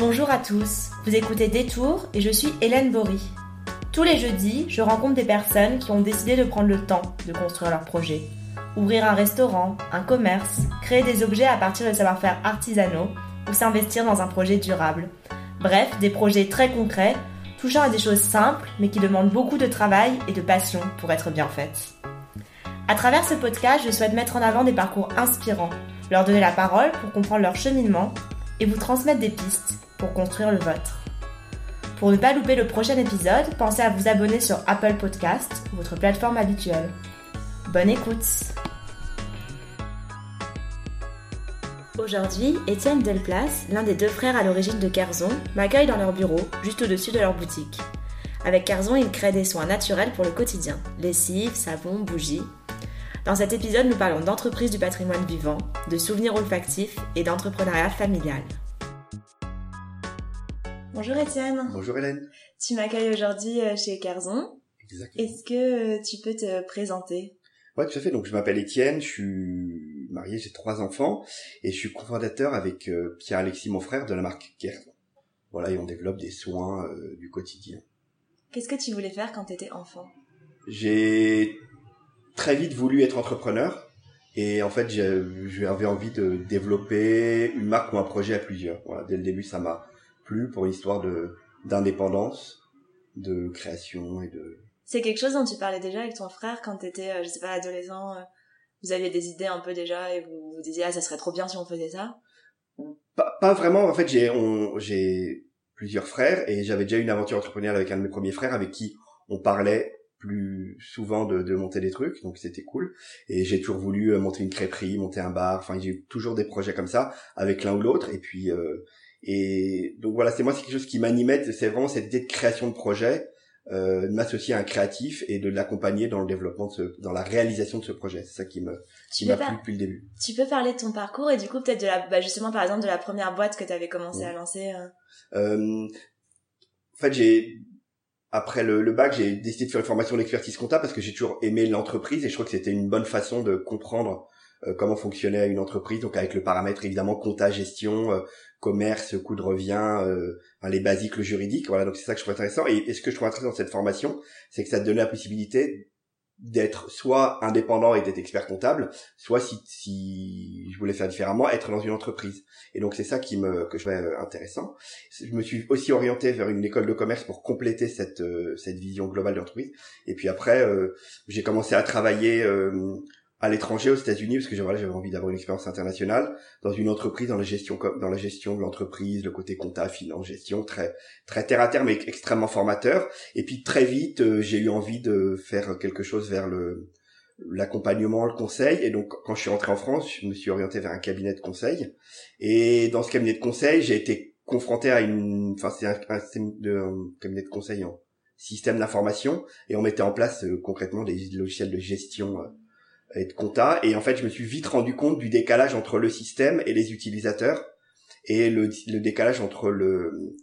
Bonjour à tous, vous écoutez Détour et je suis Hélène Bory. Tous les jeudis, je rencontre des personnes qui ont décidé de prendre le temps de construire leur projet. Ouvrir un restaurant, un commerce, créer des objets à partir de savoir-faire artisanaux ou s'investir dans un projet durable. Bref, des projets très concrets, touchant à des choses simples mais qui demandent beaucoup de travail et de passion pour être bien faites. À travers ce podcast, je souhaite mettre en avant des parcours inspirants, leur donner la parole pour comprendre leur cheminement et vous transmettre des pistes pour construire le vôtre. Pour ne pas louper le prochain épisode, pensez à vous abonner sur Apple Podcast, votre plateforme habituelle. Bonne écoute Aujourd'hui, Étienne Delplace, l'un des deux frères à l'origine de Carzon, m'accueille dans leur bureau, juste au-dessus de leur boutique. Avec Carzon, il crée des soins naturels pour le quotidien, lessive, savon, bougies, dans cet épisode, nous parlons d'entreprise du patrimoine vivant, de souvenirs olfactifs et d'entrepreneuriat familial. Bonjour Étienne. Bonjour Hélène. Tu m'accueilles aujourd'hui euh, chez Carzon. Exactement. Est-ce que euh, tu peux te présenter? Ouais, tout à fait. Donc je m'appelle Étienne, je suis marié, j'ai trois enfants et je suis cofondateur avec euh, Pierre-Alexis, mon frère, de la marque Carzon. Voilà, et on développe des soins du quotidien. Qu'est-ce que tu voulais faire quand tu étais enfant? J'ai très vite voulu être entrepreneur. Et en fait, j'avais envie de développer une marque ou un projet à plusieurs. Voilà, dès le début, ça m'a pour une histoire de d'indépendance, de création et de. C'est quelque chose dont tu parlais déjà avec ton frère quand tu étais, euh, je sais pas, adolescent. Euh, vous aviez des idées un peu déjà et vous vous disiez ah ça serait trop bien si on faisait ça? Pas, pas vraiment. En fait, j'ai j'ai plusieurs frères et j'avais déjà une aventure entrepreneuriale avec un de mes premiers frères avec qui on parlait plus souvent de, de monter des trucs, donc c'était cool. Et j'ai toujours voulu euh, monter une crêperie, monter un bar. Enfin, j'ai eu toujours des projets comme ça avec l'un ou l'autre. Et puis, euh, et donc voilà, c'est moi c'est quelque chose qui m'animait. C'est vraiment cette idée de création de projet, euh, de m'associer à un créatif et de l'accompagner dans le développement, de ce, dans la réalisation de ce projet. C'est ça qui me qui m'a plu depuis le début. Tu peux parler de ton parcours et du coup peut-être de la, bah justement par exemple de la première boîte que tu avais commencé à lancer. Euh... Euh, en fait, j'ai après le, le bac, j'ai décidé de faire une formation d'expertise comptable parce que j'ai toujours aimé l'entreprise et je crois que c'était une bonne façon de comprendre euh, comment fonctionnait une entreprise. Donc avec le paramètre évidemment compta, gestion, euh, commerce, coût de revient, euh, les basiques, le juridique. Voilà, donc c'est ça que je trouve intéressant. Et, ce que je trouve intéressant dans cette formation, c'est que ça te donnait la possibilité d'être soit indépendant et d'être expert comptable, soit si, si je voulais faire différemment, être dans une entreprise. Et donc c'est ça qui me que je trouvais euh, intéressant. Je me suis aussi orienté vers une école de commerce pour compléter cette euh, cette vision globale de l'entreprise. Et puis après, euh, j'ai commencé à travailler à l'étranger aux États-Unis parce que j'avais envie d'avoir une expérience internationale dans une entreprise dans la gestion dans la gestion de l'entreprise le côté compta finance gestion très très terre à terre mais extrêmement formateur. Et puis très vite euh, j'ai eu envie de faire quelque chose vers le l'accompagnement le conseil. Et donc quand je suis rentré en France je me suis orienté vers un cabinet de conseil. Et dans ce cabinet de conseil j'ai été confronté à une enfin c'est un, cabinet de conseil en système d'information. Et on mettait en place euh, concrètement des logiciels de gestion euh, et de compta. Et en fait, je me suis vite rendu compte du décalage entre le système et les utilisateurs et le, le décalage entre le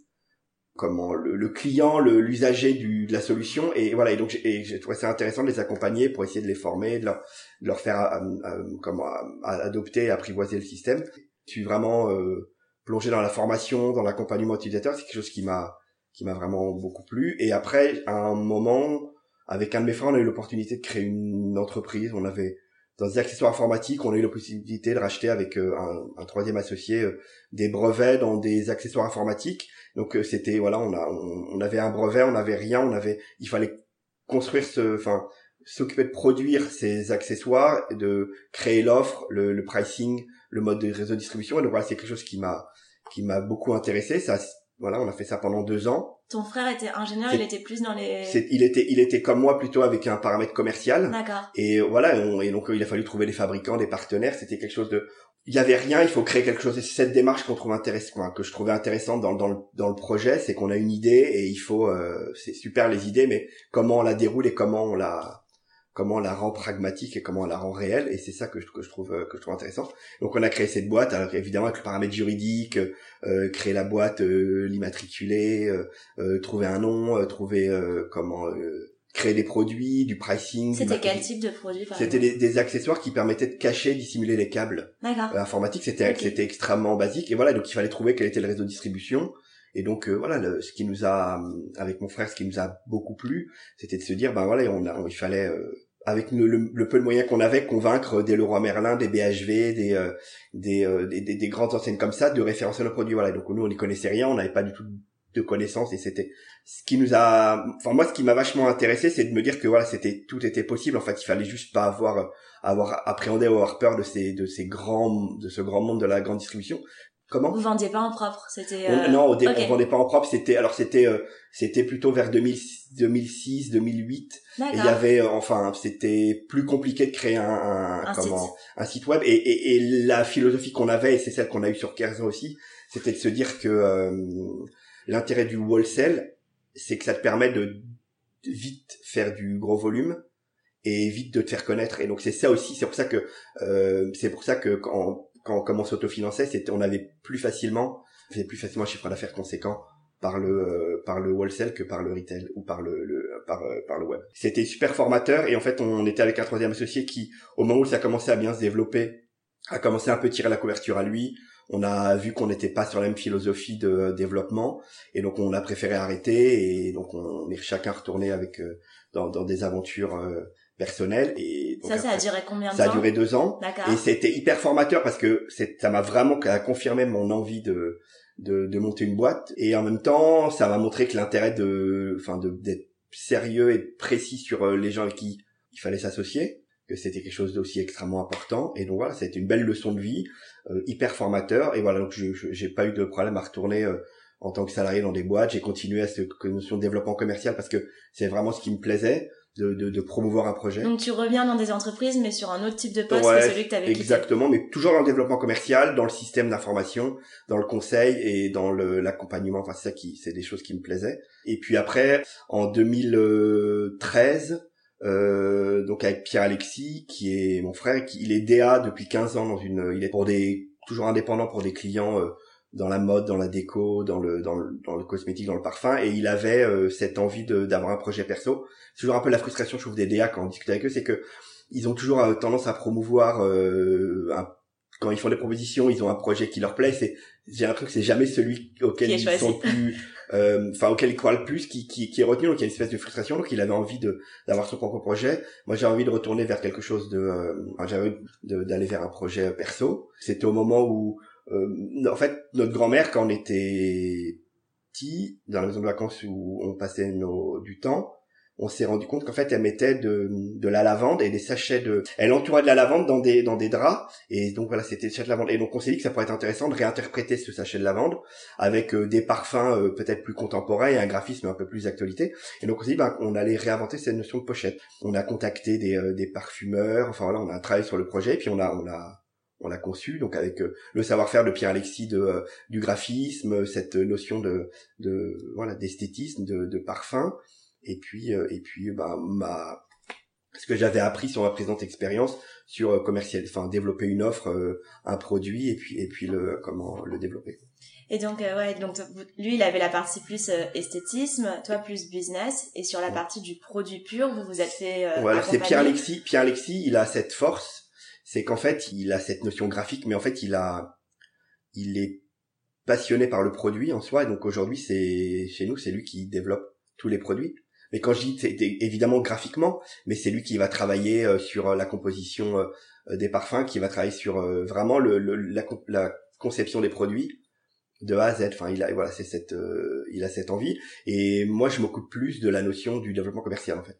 comment le, le client, l'usager de la solution et voilà. Et donc, j'ai trouvé ça intéressant de les accompagner pour essayer de les former, de leur, de leur faire euh, euh, comment adopter, apprivoiser le système. Je suis vraiment euh, plongé dans la formation, dans l'accompagnement utilisateur. C'est quelque chose qui m'a qui m'a vraiment beaucoup plu. Et après, à un moment avec un de mes frères, on a eu l'opportunité de créer une entreprise. On avait dans des accessoires informatiques, on a eu la possibilité de racheter avec euh, un, troisième associé euh, des brevets dans des accessoires informatiques. Donc euh, c'était voilà, on a on, avait un brevet, on n'avait rien, on avait il fallait construire ce enfin s'occuper de produire ces accessoires, de créer l'offre, le, le, pricing, le mode de réseau de distribution. Et donc voilà, c'est quelque chose qui m'a qui m'a beaucoup intéressé. Ça voilà, on a fait ça pendant deux ans. Ton frère était ingénieur, il était plus dans les. il était, il était comme moi plutôt avec un paramètre commercial. D'accord. Et voilà, et donc il a fallu trouver des fabricants, des partenaires. C'était quelque chose de, il y avait rien, il faut créer quelque chose. Et c'est cette démarche qu'on trouve intéressante, que je trouvais intéressante dans, dans, le, dans le projet, c'est qu'on a une idée et il faut, euh, c'est super les idées, mais comment on la déroule et comment on la, comment on la rend pragmatique et comment on la rend réelle et c'est ça que je, que je trouve que je trouve intéressant. Donc on a créé cette boîte alors évidemment avec le paramètre juridique euh, créer la boîte euh, l'immatriculer euh, euh trouver un nom euh, trouver comment créer des produits du pricing c'était quel type de produit c'était des, des, accessoires qui permettaient de cacher dissimuler les câbles informatiques. C'était c'était extrêmement basique. Et voilà donc il fallait trouver quel était le réseau de distribution. Et donc voilà, ce qui nous a, avec mon frère, ce qui nous a beaucoup plu, c'était de se dire, ben voilà, on a, il fallait avec le, peu de moyens qu'on avait, convaincre des Leroy Merlin, des BHV, des, euh, euh, des, des, des, grandes enseignes comme ça de référencer nos produits. Voilà. Donc nous, on n'y connaissait rien, on n'avait pas du tout de connaissances et c'était ce qui nous a, enfin moi, ce qui m'a vachement intéressé, c'est de me dire que voilà, c'était tout était possible. En fait, il fallait juste pas avoir avoir appréhendé ou avoir peur de ces de ces grands de ce grand monde de la grande distribution, Comment Vous vendiez pas en propre, c'était euh... Non, au début on vendait pas en propre, c'était alors c'était euh, c'était plutôt vers 2006, 2008 et il y avait euh, enfin c'était plus compliqué de créer un, un, un comment site. un site web. Et, et, et la philosophie qu'on avait et c'est celle qu'on a eu sur Kerzo aussi, c'était de se dire que euh, l'intérêt du wholesale c'est que ça te permet de vite faire du gros volume et vite de te faire connaître. Et donc c'est ça aussi c'est pour ça que c'est pour ça que quand quand, comme on s'autofinançait, c'était, on avait plus facilement, faisait plus facilement un chiffre d'affaires conséquent par le euh, par le wholesale que par le retail ou par le, le par euh, par le web. C'était super formateur et en fait on était avec un troisième associé qui au moment où ça commençait à bien se développer a commencé un peu tirer la couverture à lui. On a vu qu'on n'était pas sur la même philosophie de développement et donc on a préféré arrêter et donc on est chacun retourné avec euh, dans, dans des aventures personnel et ça ça a duré combien de temps ça a duré deux ans. Et c'était hyper formateur parce que ça m'a vraiment confirmé mon envie de, de, de monter une boîte. Et en même temps ça m'a montré que l'intérêt de enfin de d'être sérieux et précis sur euh, les gens avec qui il fallait s'associer que c'était quelque chose d'aussi extrêmement important. Et donc voilà c'était une belle leçon de vie euh, hyper formateur. Et voilà donc je j'ai pas eu de problème à retourner euh, en tant que salarié dans des boîtes. J'ai continué à cette notion de développement commercial parce que c'est vraiment ce qui me plaisait de, de, de, promouvoir un projet. Donc tu reviens dans des entreprises, mais sur un autre type de poste que celui que tu avais Exactement, mais toujours dans le développement commercial, dans le système d'information, dans le conseil et dans l'accompagnement. Enfin, c'est ça qui, c'est des choses qui me plaisaient. Et puis après, en 2013, euh, donc avec Pierre Alexis, qui est mon frère, qui il est DA depuis 15 ans dans une, il est pour des toujours indépendant pour des clients. Euh, dans la mode, dans la déco, dans le dans le, dans le cosmétique, dans le parfum, et il avait euh, cette envie d'avoir un projet perso. C'est toujours un peu la frustration, je trouve, des DA quand on discute avec eux, c'est que ils ont toujours euh, tendance à promouvoir euh, un, quand ils font des propositions, ils ont un projet qui leur plaît. C'est j'ai l'impression que c'est jamais celui auquel ils sont plus, enfin auquel ils croient le plus, qui, qui, qui est retenu. Donc il y a une espèce de frustration. Donc il avait envie de d'avoir son propre projet. Moi j'ai envie de retourner vers quelque chose de, j'ai envie d'aller vers un projet perso. C'était au moment où euh, en fait, notre grand-mère, quand on était petit, dans la maison de vacances où on passait nos, du temps, on s'est rendu compte qu'en fait elle mettait de, de la lavande et des sachets de elle entourait de la lavande dans des dans des draps. Et donc voilà c'était des sachets de lavande. Et donc on s'est dit que ça pourrait être intéressant de réinterpréter ce sachet de lavande avec euh, des parfums euh, peut-être plus contemporains et un graphisme un peu plus actualité et donc on s'est dit ben, on allait réinventer cette notion de pochette. On a contacté des, des parfumeurs. Enfin voilà on a travaillé sur le projet et puis on a on a on l'a conçu donc avec euh, le savoir-faire de Pierre Alexis de euh, du graphisme cette notion de de voilà d'esthétisme de, de parfum. Et puis euh, et puis bah ma ce que j'avais appris sur ma présente expérience sur commercial enfin développer une offre un produit et puis et puis le comment le développer. Et donc ouais donc lui il avait la partie plus esthétisme toi plus business. Et sur la partie du produit pur vous vous êtes fait voilà c'est Pierre Alexis Pierre Alexis il a cette force c'est qu'en fait, il a cette notion graphique, mais en fait, il a, il est passionné par le produit en soi, et donc aujourd'hui, c'est chez nous, c'est lui qui développe tous les produits. Mais quand je dis, évidemment graphiquement, mais c'est lui qui va travailler euh, sur euh, la composition euh, des parfums, qui va travailler sur vraiment le, la, la, conception des produits de A à Z. Enfin, il a voilà, c'est cette, il a cette envie. Et moi, je m'occupe plus de la notion du développement commercial en fait.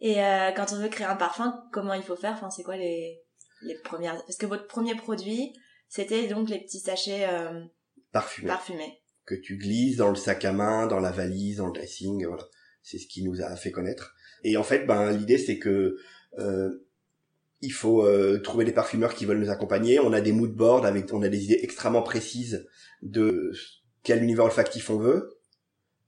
Et quand on veut créer un parfum, comment il faut faire? Enfin, c'est quoi les les premières parce que votre premier produit c'était donc les petits sachets euh, parfumés. parfumés que tu glisses dans le sac à main, dans la valise, dans le dressing, voilà. C'est ce qui nous a fait connaître. Et en fait, ben l'idée c'est que euh, il faut euh, trouver des parfumeurs qui veulent nous accompagner. On a des mood boards avec, on a des idées extrêmement précises de quel univers olfactif on veut,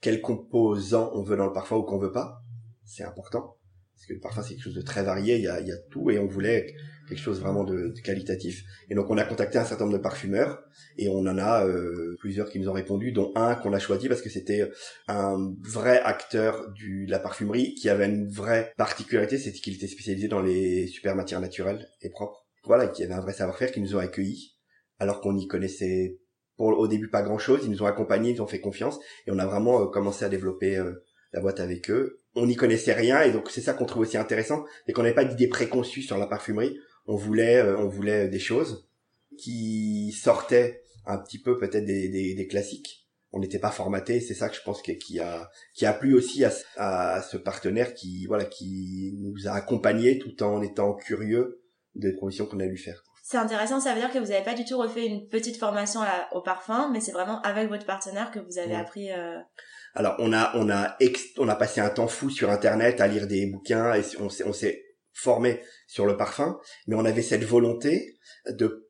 quels composants on veut dans le parfum ou qu'on veut pas. C'est important parce que le parfum c'est quelque chose de très varié. Il y a, il y a tout et on voulait quelque chose vraiment de, qualitatif. Et donc on a contacté un certain nombre de parfumeurs et on en a euh, plusieurs qui nous ont répondu, dont un qu'on a choisi parce que c'était un vrai acteur du, de la parfumerie qui avait une vraie particularité, c'est qu'il était spécialisé dans les super matières naturelles et propres. Voilà, qui avait un vrai savoir-faire, qui nous ont accueillis alors qu'on n'y connaissait pour au début pas grand chose. Ils nous ont accompagnés, ils nous ont fait confiance et on a vraiment commencé à développer la boîte avec eux. On n'y connaissait rien et donc c'est ça qu'on trouve aussi intéressant, c'est qu'on n'avait pas d'idée préconçue sur la parfumerie. On voulait, on voulait des choses qui sortaient un petit peu peut-être des, des, des classiques on n'était pas formaté c'est ça que je pense qui a qui a plu aussi à, à, ce partenaire qui voilà qui nous a accompagnés tout en étant curieux des propositions qu'on a lui faire c'est intéressant ça veut dire que vous n'avez pas du tout refait une petite formation au parfum mais c'est vraiment avec votre partenaire que vous avez appris euh... alors on a on a on a passé un temps fou sur internet à lire des bouquins et on s'est on s'est formé sur le parfum mais on avait cette volonté de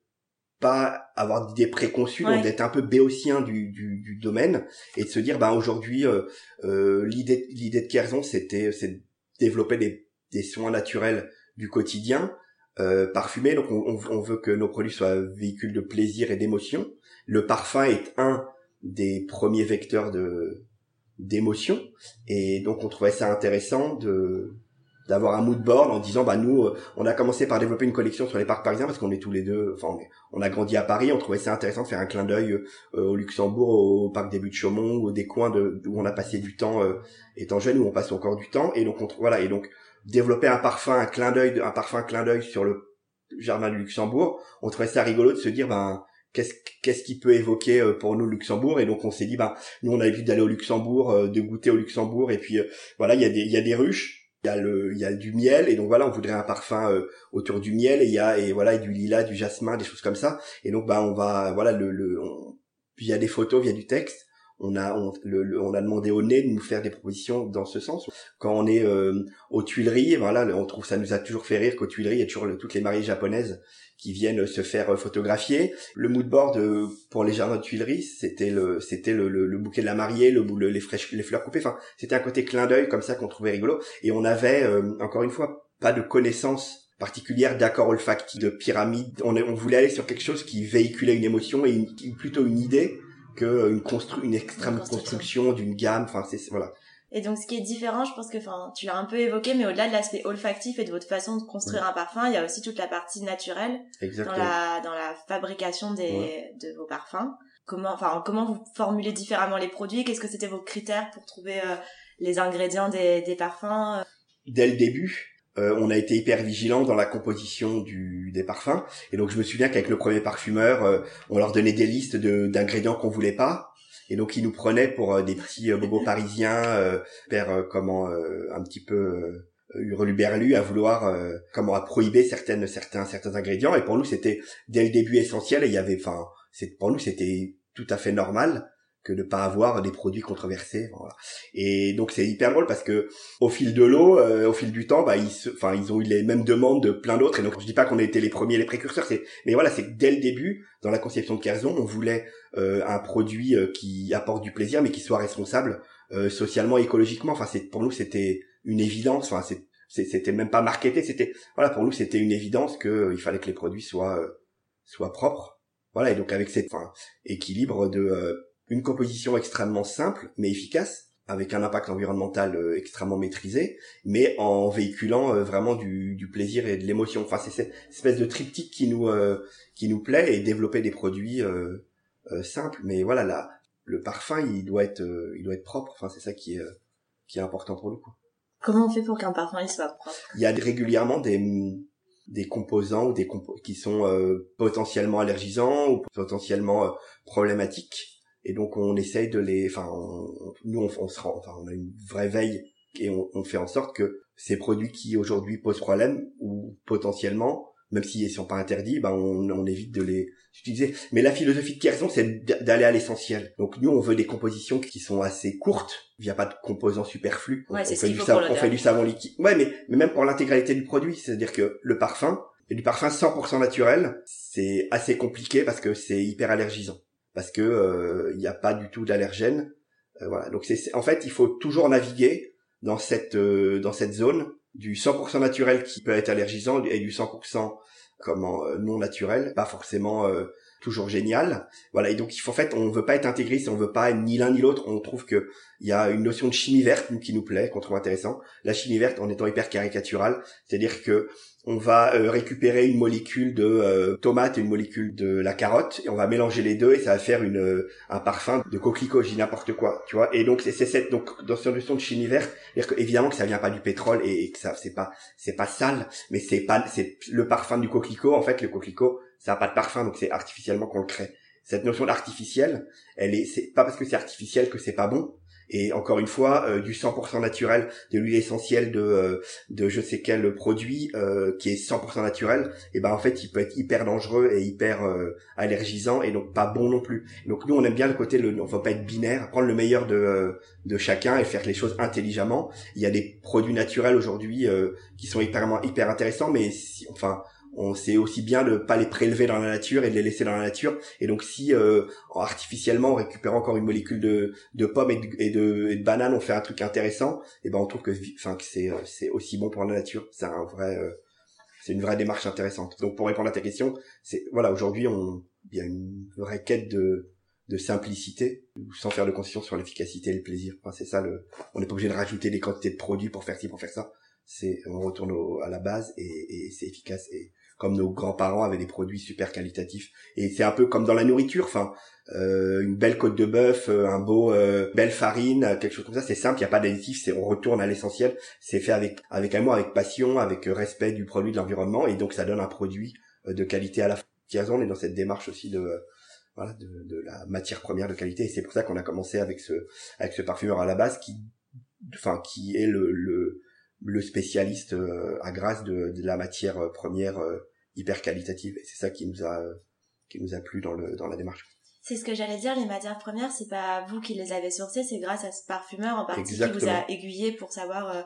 pas avoir d'idées préconçues, donc d'être un peu béotien du, du, du, domaine et de se dire, bah aujourd'hui, euh, euh, l'idée l'idée de Kerzon, c'était c'est de développer des, des soins naturels du quotidien, euh, parfumés. Donc on, on, veut que nos produits soient véhicules de plaisir et d'émotion. Le parfum est un des premiers vecteurs de d'émotion. Et donc on trouvait ça intéressant de d'avoir un mood board en disant bah nous euh, on a commencé par développer une collection sur les parcs parisiens parce qu'on est tous les deux enfin on, a grandi à Paris. On trouvait ça intéressant de faire un clin d'œil euh, au Luxembourg au, parc des Buttes de Chaumont ou des coins de où on a passé du temps euh, étant jeune où on passe encore du temps. Et donc on, voilà. Et donc développer un parfum un clin d'œil un parfum clin d'œil sur le jardin du Luxembourg on trouvait ça rigolo de se dire ben qu'est-ce qu'est-ce qui peut évoquer pour nous Luxembourg? Et donc on s'est dit ben nous on a envie d'aller au Luxembourg de goûter au Luxembourg. Et puis voilà il y a des il y a des ruches il y a le il y a du miel. Et donc voilà on voudrait un parfum euh, autour du miel. Et il y a et voilà du lilas du jasmin des choses comme ça. Et donc bah on va voilà le le on, via des photos via du texte on a on, le, on a demandé au nez de nous faire des propositions dans ce sens. Quand on est euh, aux Tuileries voilà on trouve ça nous a toujours fait rire qu'aux Tuileries il y a toujours toutes les mariées japonaises qui viennent se faire photographier. Le mood board euh, pour les jardins de Tuileries c'était le c'était le, le, bouquet de la mariée le, les, fraîches, les fleurs coupées. Enfin c'était un côté clin d'œil comme ça qu'on trouvait rigolo. Et on avait euh, encore une fois pas de connaissances particulières d'accord olfactif de pyramide on, on voulait aller sur quelque chose qui véhiculait une émotion et plutôt une idée que une constru une extrême construction, d'une gamme enfin c'est voilà. Et donc ce qui est différent je pense que enfin tu l'as un peu évoqué mais au-delà de l'aspect olfactif et de votre façon de construire un parfum il y a aussi toute la partie naturelle Exactement. dans la dans la fabrication des de vos parfums. Comment enfin comment vous formulez différemment les produits? Qu'est-ce que c'était vos critères pour trouver euh, les ingrédients des des parfums euh? dès le début euh, on a été hyper vigilant dans la composition du, des parfums. Et donc je me souviens qu'avec le premier parfumeur, euh, on leur donnait des listes de, d'ingrédients qu'on voulait pas. Et donc ils nous prenaient pour euh, des petits bobos parisiens, faire comment un petit peu hurluberlu à vouloir comment à prohiber certaines certains certains ingrédients. Et pour nous c'était dès le début essentiel. Et il y avait, enfin, pour nous c'était tout à fait normal que de pas avoir des produits controversés. Voilà. Et donc c'est hyper drôle parce que au fil de l'eau, euh, au fil du temps, bah ils, enfin ils ont eu les mêmes demandes de plein d'autres. Et donc je dis pas qu'on a été les premiers, les précurseurs, c'est, mais voilà, c'est que dès le début, dans la conception de Kerzon, on voulait euh, un produit euh, qui apporte du plaisir, mais qui soit responsable socialement, écologiquement. Enfin, c'est pour nous c'était une évidence. Enfin, c'était même pas marketé, c'était voilà pour nous c'était une évidence que il fallait que les produits soient soient propres. Voilà et donc avec cette enfin, équilibre de une composition extrêmement simple mais efficace avec un impact environnemental euh, extrêmement maîtrisé, mais en véhiculant euh, vraiment du, du, plaisir et de l'émotion. Enfin, c'est cette espèce de triptyque qui nous euh, qui nous plaît et développer des produits simples. Mais voilà, là, le parfum, il doit être il doit être propre. Enfin, c'est ça qui est qui est important pour nous. Quoi. Comment on fait pour qu'un parfum il soit propre? Il y a régulièrement des des composants ou des qui sont potentiellement allergisants ou potentiellement problématiques et donc on essaye de les enfin nous on, on, se rend enfin on a une vraie veille et on, on fait en sorte que ces produits qui aujourd'hui posent problème ou potentiellement même s'ils sont pas interdits ben on, on évite de les utiliser. Mais la philosophie de Kerzon c'est d'aller à l'essentiel. Donc nous on veut des compositions qui sont assez courtes. Il n'y a pas de composants superflus. Ouais, on, fait du savon, on fait du savon liquide. Ouais mais, mais même pour l'intégralité du produit c'est à dire que le parfum et du parfum 100% naturel c'est assez compliqué parce que c'est hyper allergisant parce que euh, il n'y a pas du tout d'allergène. Euh, voilà. Donc c'est en fait il faut toujours naviguer dans cette euh, dans cette zone du 100% naturel qui peut être allergisant et du 100% comment non naturel, pas forcément toujours génial. Voilà, et donc il faut en fait, on veut pas être intégriste, on veut pas être ni l'un ni l'autre. On trouve que il y a une notion de chimie verte qui nous plaît, qu'on trouve intéressant. La chimie verte en étant hyper caricaturale, c'est-à-dire que on va euh, récupérer une molécule de euh, tomate et une molécule de la carotte et on va mélanger les deux et ça va faire une euh, un parfum de coquelicot, dis n'importe quoi, tu vois. Et donc c'est cette donc dans cette notion de chimie verte, c'est-à-dire que évidemment que ça vient pas du pétrole et, que ça c'est pas c'est pas sale, mais c'est pas c'est le parfum du coquelicot en fait le coquelicot ça a pas de parfum donc c'est artificiellement qu'on le crée. Cette notion d'artificiel, elle est c'est pas parce que c'est artificiel que c'est pas bon, et encore une fois euh, du 100% naturel de l'huile essentielle de euh, de je sais quel produit euh, qui est 100% naturel et ben en fait il peut être hyper dangereux et hyper allergisant et donc pas bon non plus. Donc nous on aime bien le côté le on va pas être binaire prendre le meilleur de de chacun et faire les choses intelligemment. Il y a des produits naturels aujourd'hui qui sont hyper hyper intéressants mais si, enfin on sait aussi bien de pas les prélever dans la nature et de les laisser dans la nature. Et donc si euh, artificiellement on récupère encore une molécule de, de pommes et de, et de, banane, on fait un truc intéressant, et ben on trouve que enfin que c'est euh, c'est aussi bon pour la nature. C'est un vrai euh, c'est une vraie démarche intéressante. Donc pour répondre à ta question, c'est voilà aujourd'hui on il y a une vraie quête de de simplicité sans faire de concession sur l'efficacité et le plaisir. Enfin, c'est ça le on n'est pas obligé de rajouter des quantités de produits pour faire ci pour faire ça. C'est on retourne à la base et, et c'est efficace et comme nos grands-parents avaient des produits super qualitatifs. Et c'est un peu comme dans la nourriture, enfin, euh, une belle côte de bœuf, euh, un beau euh, belle farine, quelque chose comme ça, c'est simple, il n'y a pas d'additifs, c'est on retourne à l'essentiel, c'est fait avec avec amour, avec passion, avec respect du produit, de l'environnement, et donc ça donne un produit de qualité à la fin. On est dans cette démarche aussi de voilà de, de la matière première de qualité, et c'est pour ça qu'on a commencé avec ce avec ce parfumeur à la base qui enfin qui est le, le le spécialiste à grâce de, de, la matière première hyper qualitative et c'est ça qui nous a qui nous a plu dans le dans la démarche. C'est ce que j'allais dire, les matières premières, c'est pas vous qui les avez sourcées, c'est grâce à ce parfumeur en particulier qui vous a aiguillé pour savoir euh,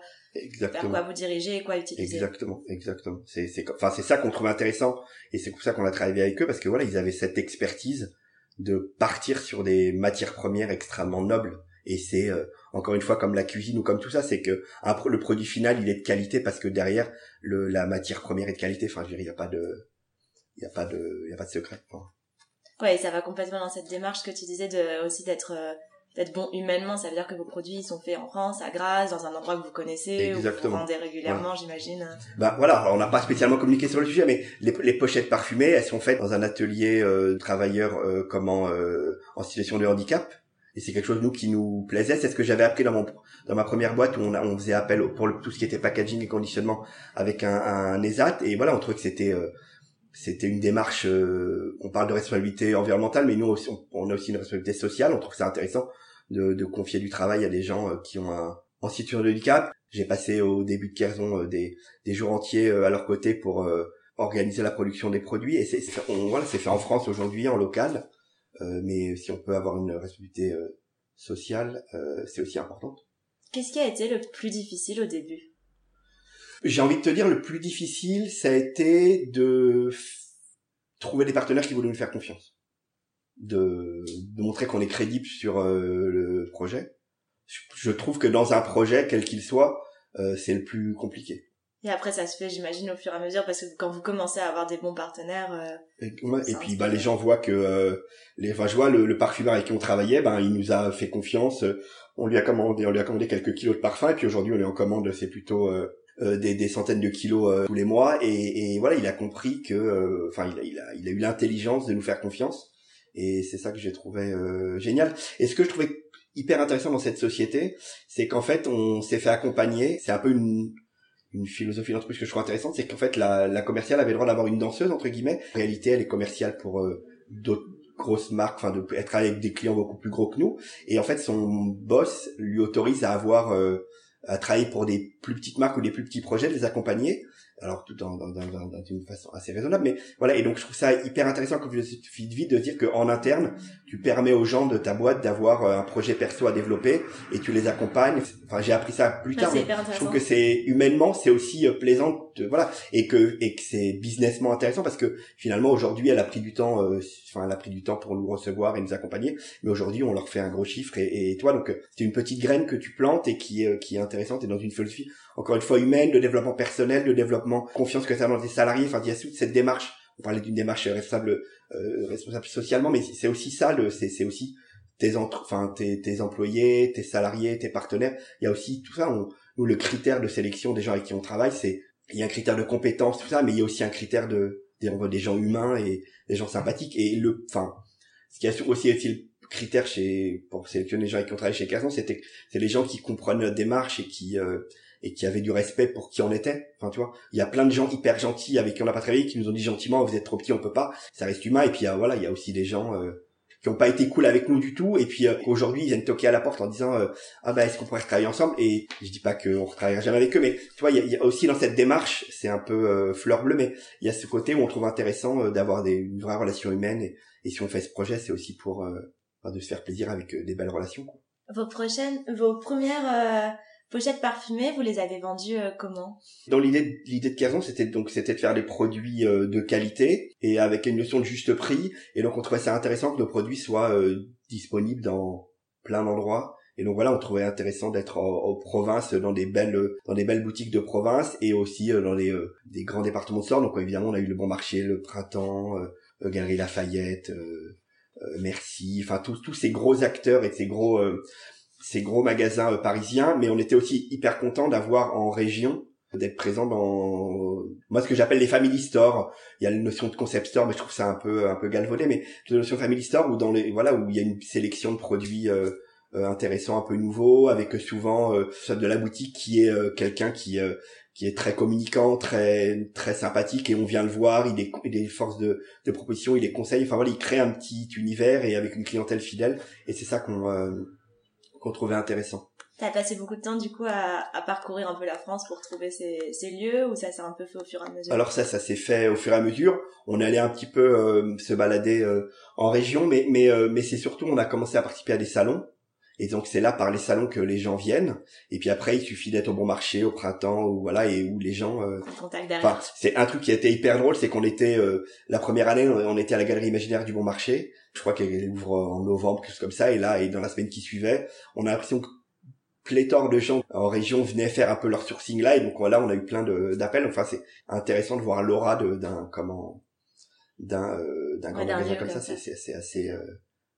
vers quoi vous diriger et quoi utiliser. Exactement, exactement. C'est c'est enfin c'est ça qu'on trouve intéressant et c'est pour ça qu'on a travaillé avec eux parce que voilà, ils avaient cette expertise de partir sur des matières premières extrêmement nobles et c'est euh, encore une fois comme la cuisine ou comme tout ça c'est que le produit final il est de qualité parce que derrière le la matière première est de qualité. Enfin je dirais il y a pas de il y a pas de il y a pas de secret ouais ça va complètement dans cette démarche que tu disais de aussi d'être euh, d'être bon humainement. Ça veut dire que vos produits sont faits en France à Grasse dans un endroit que vous connaissez Exactement. où vous vendez régulièrement j'imagine. Bah voilà on n'a pas spécialement communiqué sur le sujet mais les, les pochettes parfumées elles sont faites dans un atelier euh, de travailleurs euh, comment euh, en situation de handicap et c'est quelque chose nous qui nous plaisait. C'est ce que j'avais appris dans mon dans ma première boîte où on, on faisait appel pour tout ce qui était packaging et conditionnement avec un, un ESAT et voilà on trouvait que c'était euh, c'était une démarche euh, on parle de responsabilité environnementale mais nous aussi, on, a aussi une responsabilité sociale. On trouve ça intéressant de, de confier du travail à des gens euh, qui ont un en situation de handicap. J'ai passé au début de Kerzon des, des jours entiers à leur côté pour organiser la production des produits. Et c'est voilà c'est fait en France aujourd'hui en local. euh, mais si on peut avoir une responsabilité euh, sociale, euh, c'est aussi important. Qu'est-ce qui a été le plus difficile au début? J'ai envie de te dire, le plus difficile, ça a été de trouver des partenaires qui voulaient nous faire confiance. De, de montrer qu'on est crédible sur le projet. Je trouve que dans un projet, quel qu'il soit, c'est le plus compliqué. Et après, ça se fait, j'imagine, au fur et à mesure, parce que quand vous commencez à avoir des bons partenaires. Euh, et, puis, bah, les gens voient que euh, les, enfin, je vois le, le, parfumeur avec qui on travaillait, ben, il nous a fait confiance. On lui a commandé, on lui a commandé quelques kilos de parfum, et puis aujourd'hui, on lui en commande, c'est plutôt euh, euh des, des, centaines de kilos tous les mois. Et, et, voilà, il a compris que, enfin, il a, il a, il a eu l'intelligence de nous faire confiance. Et c'est ça que j'ai trouvé génial. Et ce que je trouvais hyper intéressant dans cette société, c'est qu'en fait, on s'est fait accompagner. C'est un peu une une philosophie d'entreprise que je trouve intéressante, c'est qu'en fait la, la commerciale avait le droit d'avoir une danseuse entre guillemets. En réalité, elle est commerciale pour euh, d'autres grosses marques, enfin de être avec des clients beaucoup plus gros que nous. Et en fait, son boss lui autorise à avoir euh, à travailler pour des plus petites marques ou des plus petits projets, de les accompagner alors tout dans, dans, dans, une façon assez raisonnable mais voilà et donc je trouve ça hyper intéressant comme philosophie de vie de dire qu'en interne tu permets aux gens de ta boîte d'avoir euh, un projet perso à développer et tu les accompagnes. Enfin j'ai appris ça plus tard mais je trouve que c'est humainement c'est aussi euh, plaisant voilà. Et que et que c'est businessment intéressant parce que finalement aujourd'hui elle a pris du temps euh, elle a pris du temps pour nous recevoir et nous accompagner. Mais aujourd'hui on leur fait un gros chiffre. Et, et toi donc c'est une petite graine que tu plantes et qui qui est intéressante et dans une philosophie encore une fois humaine, de développement personnel, de développement confiance que ça dans tes salariés. Enfin, il y a toute cette démarche. On parlait d'une démarche responsable euh, responsable socialement mais c'est aussi ça le c'est c'est aussi tes enfin tes, tes employés tes salariés tes partenaires. Il y a aussi tout ça. On, nous le critère de sélection des gens avec qui on travaille c'est il y a un critère de compétence tout ça mais il y a aussi un critère de des, des gens humains et des gens sympathiques et le enfin ce qui a aussi été le critère chez pour sélectionner les gens qui on travaille chez Kazan c'était c'est les gens qui comprennent notre démarche et qui euh, et qui avaient du respect pour qui on était. Enfin, tu vois, il y a plein de gens hyper gentils avec qui on n'a pas travaillé qui nous ont dit gentiment, vous êtes trop petit, on peut pas. Ça reste humain. Et puis voilà, il y a aussi des gens euh, qui ont pas été cool avec nous du tout. Et puis euh, aujourd'hui, ils viennent toquer à la porte en disant, euh, ah bah est-ce qu'on pourrait travailler ensemble? Et je dis pas qu'on retravaillera jamais avec eux, mais tu vois, il y a, aussi dans cette démarche, c'est un peu fleur bleue, mais il y a ce côté où on trouve intéressant d'avoir des une vraie relation humaine. Et, si on fait ce projet, c'est aussi pour de se faire plaisir avec des belles relations. Quoi. Vos prochaines, vos premières pochettes parfumées, vous les avez vendues euh, comment? Dans l'idée l'idée de Cazon, c'était donc c'était de faire des produits euh, de qualité et avec une notion de juste prix. Et donc on trouvait ça intéressant que nos produits soient euh, disponibles dans plein d'endroits. Et donc voilà, on trouvait intéressant d'être en, province, dans des belles, dans des belles boutiques de province et aussi dans les des grands départements de sort. Donc évidemment, on a eu le Bon Marché, le Printemps, Galerie Lafayette, Merci, enfin tous tous ces gros acteurs et ces gros ces gros magasins euh, parisiens, mais on était aussi hyper content d'avoir en région d'être présent dans moi ce que j'appelle les family stores. Il y a la notion de concept store mais je trouve ça un peu un peu galvaudé mais la notion family store où dans les voilà où il y a une sélection de produits euh, euh intéressants un peu nouveaux avec souvent euh, de la boutique qui est euh, quelqu'un qui qui est très communicant très très sympathique et on vient le voir il est il est force de de proposition il est conseil. Enfin voilà il crée un petit univers et avec une clientèle fidèle. Et c'est ça qu'on qu'on trouvait intéressant. T'as passé beaucoup de temps du coup à, à, parcourir un peu la France pour trouver ces, ces lieux ou ça s'est un peu fait au fur et à mesure? Alors ça, ça s'est fait au fur et à mesure. On allait un petit peu euh, se balader euh, en région, mais mais euh, mais c'est surtout on a commencé à participer à des salons. Et donc c'est là par les salons que les gens viennent. Et puis après il suffit d'être au bon marché au printemps ou voilà et où les gens. Enfin, c'est un truc qui a été hyper drôle, c'est qu'on était la première année on était à la galerie imaginaire du bon marché je crois qu'elle ouvre en novembre, quelque chose comme ça, et là, et dans la semaine qui suivait, on a l'impression que pléthore de gens en région venaient faire un peu leur sourcing là, et donc voilà, on a eu plein d'appels. Enfin, c'est intéressant de voir l'aura d'un comment d'un euh, d'un grand magasin comme ça. C'est c'est assez, euh,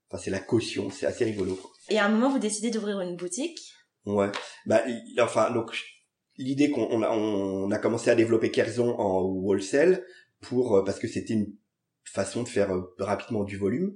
enfin c'est la caution, c'est assez rigolo. Et à un moment, vous décidez d'ouvrir une boutique? Ouais. Bah enfin donc l'idée qu'on on a on a commencé à développer Kerzon en wholesale pour euh, parce que c'était une façon de faire rapidement du volume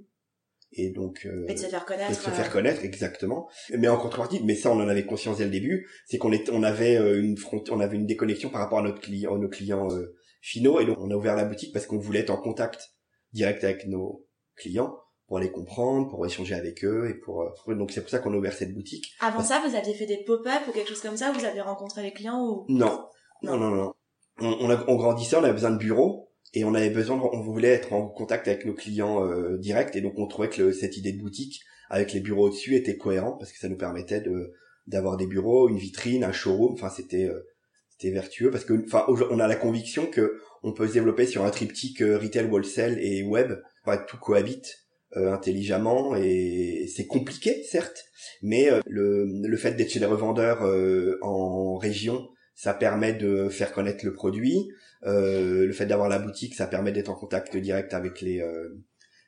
et donc euh, et de se faire connaître de se faire euh. connaître exactement mais en contrepartie mais ça on en avait conscience dès le début c'est qu'on on avait euh, une front, on avait une déconnexion par rapport à notre client nos clients euh, finaux et donc on a ouvert la boutique parce qu'on voulait être en contact direct avec nos clients pour les comprendre, pour échanger avec eux et pour donc c'est pour ça qu'on a ouvert cette boutique. Avant ça, vous aviez fait des pop-up ou quelque chose comme ça, vous aviez rencontré les clients ou? Non. Non non non. On, on, a, on grandissait, on avait besoin de bureaux et on avait besoin, on voulait être en contact avec nos clients euh, directs et donc on trouvait que cette idée de boutique avec les bureaux au-dessus était cohérent parce que ça nous permettait de d'avoir des bureaux, une vitrine, un showroom. Enfin, c'était euh, c'était vertueux parce que enfin on a la conviction que on peut se développer sur un triptyque euh, retail, wholesale et web. Enfin, tout cohabite euh, intelligemment et c'est compliqué certes, mais le le fait d'être chez des revendeurs en région ça permet de faire connaître le produit. Euh, le fait d'avoir la boutique, ça permet d'être en contact direct avec les euh,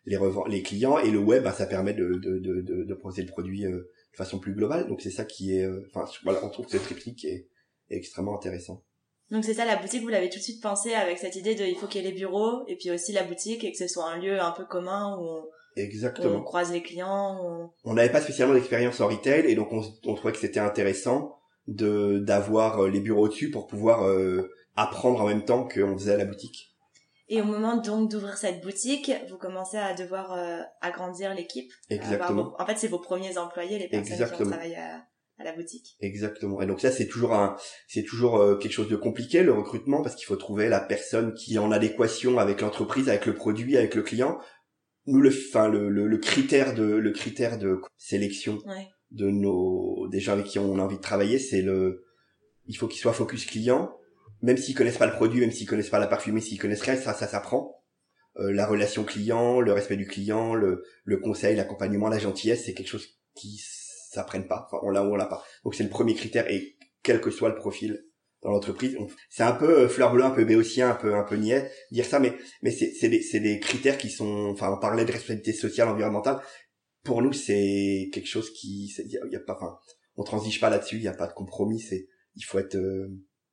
les, les clients et le web, bah, ça permet de de, de, de, proposer le produit euh, de façon plus globale. Donc c'est ça qui est, euh, enfin voilà, on trouve que ce triptyque est, est extrêmement intéressant. Donc c'est ça, la boutique, vous l'avez tout de suite pensé avec cette idée de il faut qu'il y ait les bureaux et puis aussi la boutique et que ce soit un lieu un peu commun où Exactement. on croise les clients. On n'avait pas spécialement d'expérience en retail et donc on, on trouvait que c'était intéressant de d'avoir euh, les bureaux dessus pour pouvoir euh, apprendre en même temps qu'on faisait à la boutique. Et au moment donc d'ouvrir cette boutique, vous commencez à devoir euh, agrandir l'équipe. Exactement. en fait, c'est vos premiers employés, les personnes qui ont travaillé à, à, la boutique. Exactement. Et donc ça, c'est toujours un, c'est toujours quelque chose de compliqué le recrutement parce qu'il faut trouver la personne qui est en adéquation avec l'entreprise, avec le produit, avec le client. Nous, le, enfin, le, le, le critère de, le critère de sélection. Ouais de nos des gens avec qui on a envie de travailler, c'est le il faut qu'ils soient focus client, même s'ils connaissent pas le produit, même s'ils connaissent pas la parfumée, s'ils connaissent rien, ça ça s'apprend. Euh, la relation client, le respect du client, le, le conseil, l'accompagnement, la gentillesse, c'est quelque chose qui s'apprenne pas. Enfin, on l'a ou on l'a pas. Donc c'est le premier critère et quel que soit le profil dans l'entreprise. C'est un peu euh, fleur bleue, un peu béotien, un peu un peu niais dire ça, mais mais c'est c'est des c'est des critères qui sont. Enfin, on parlait de responsabilité sociale, environnementale. Pour nous, c'est quelque chose qui il y, a pas. Enfin, on transige pas là-dessus. Il y a pas de compromis. C'est il faut être euh,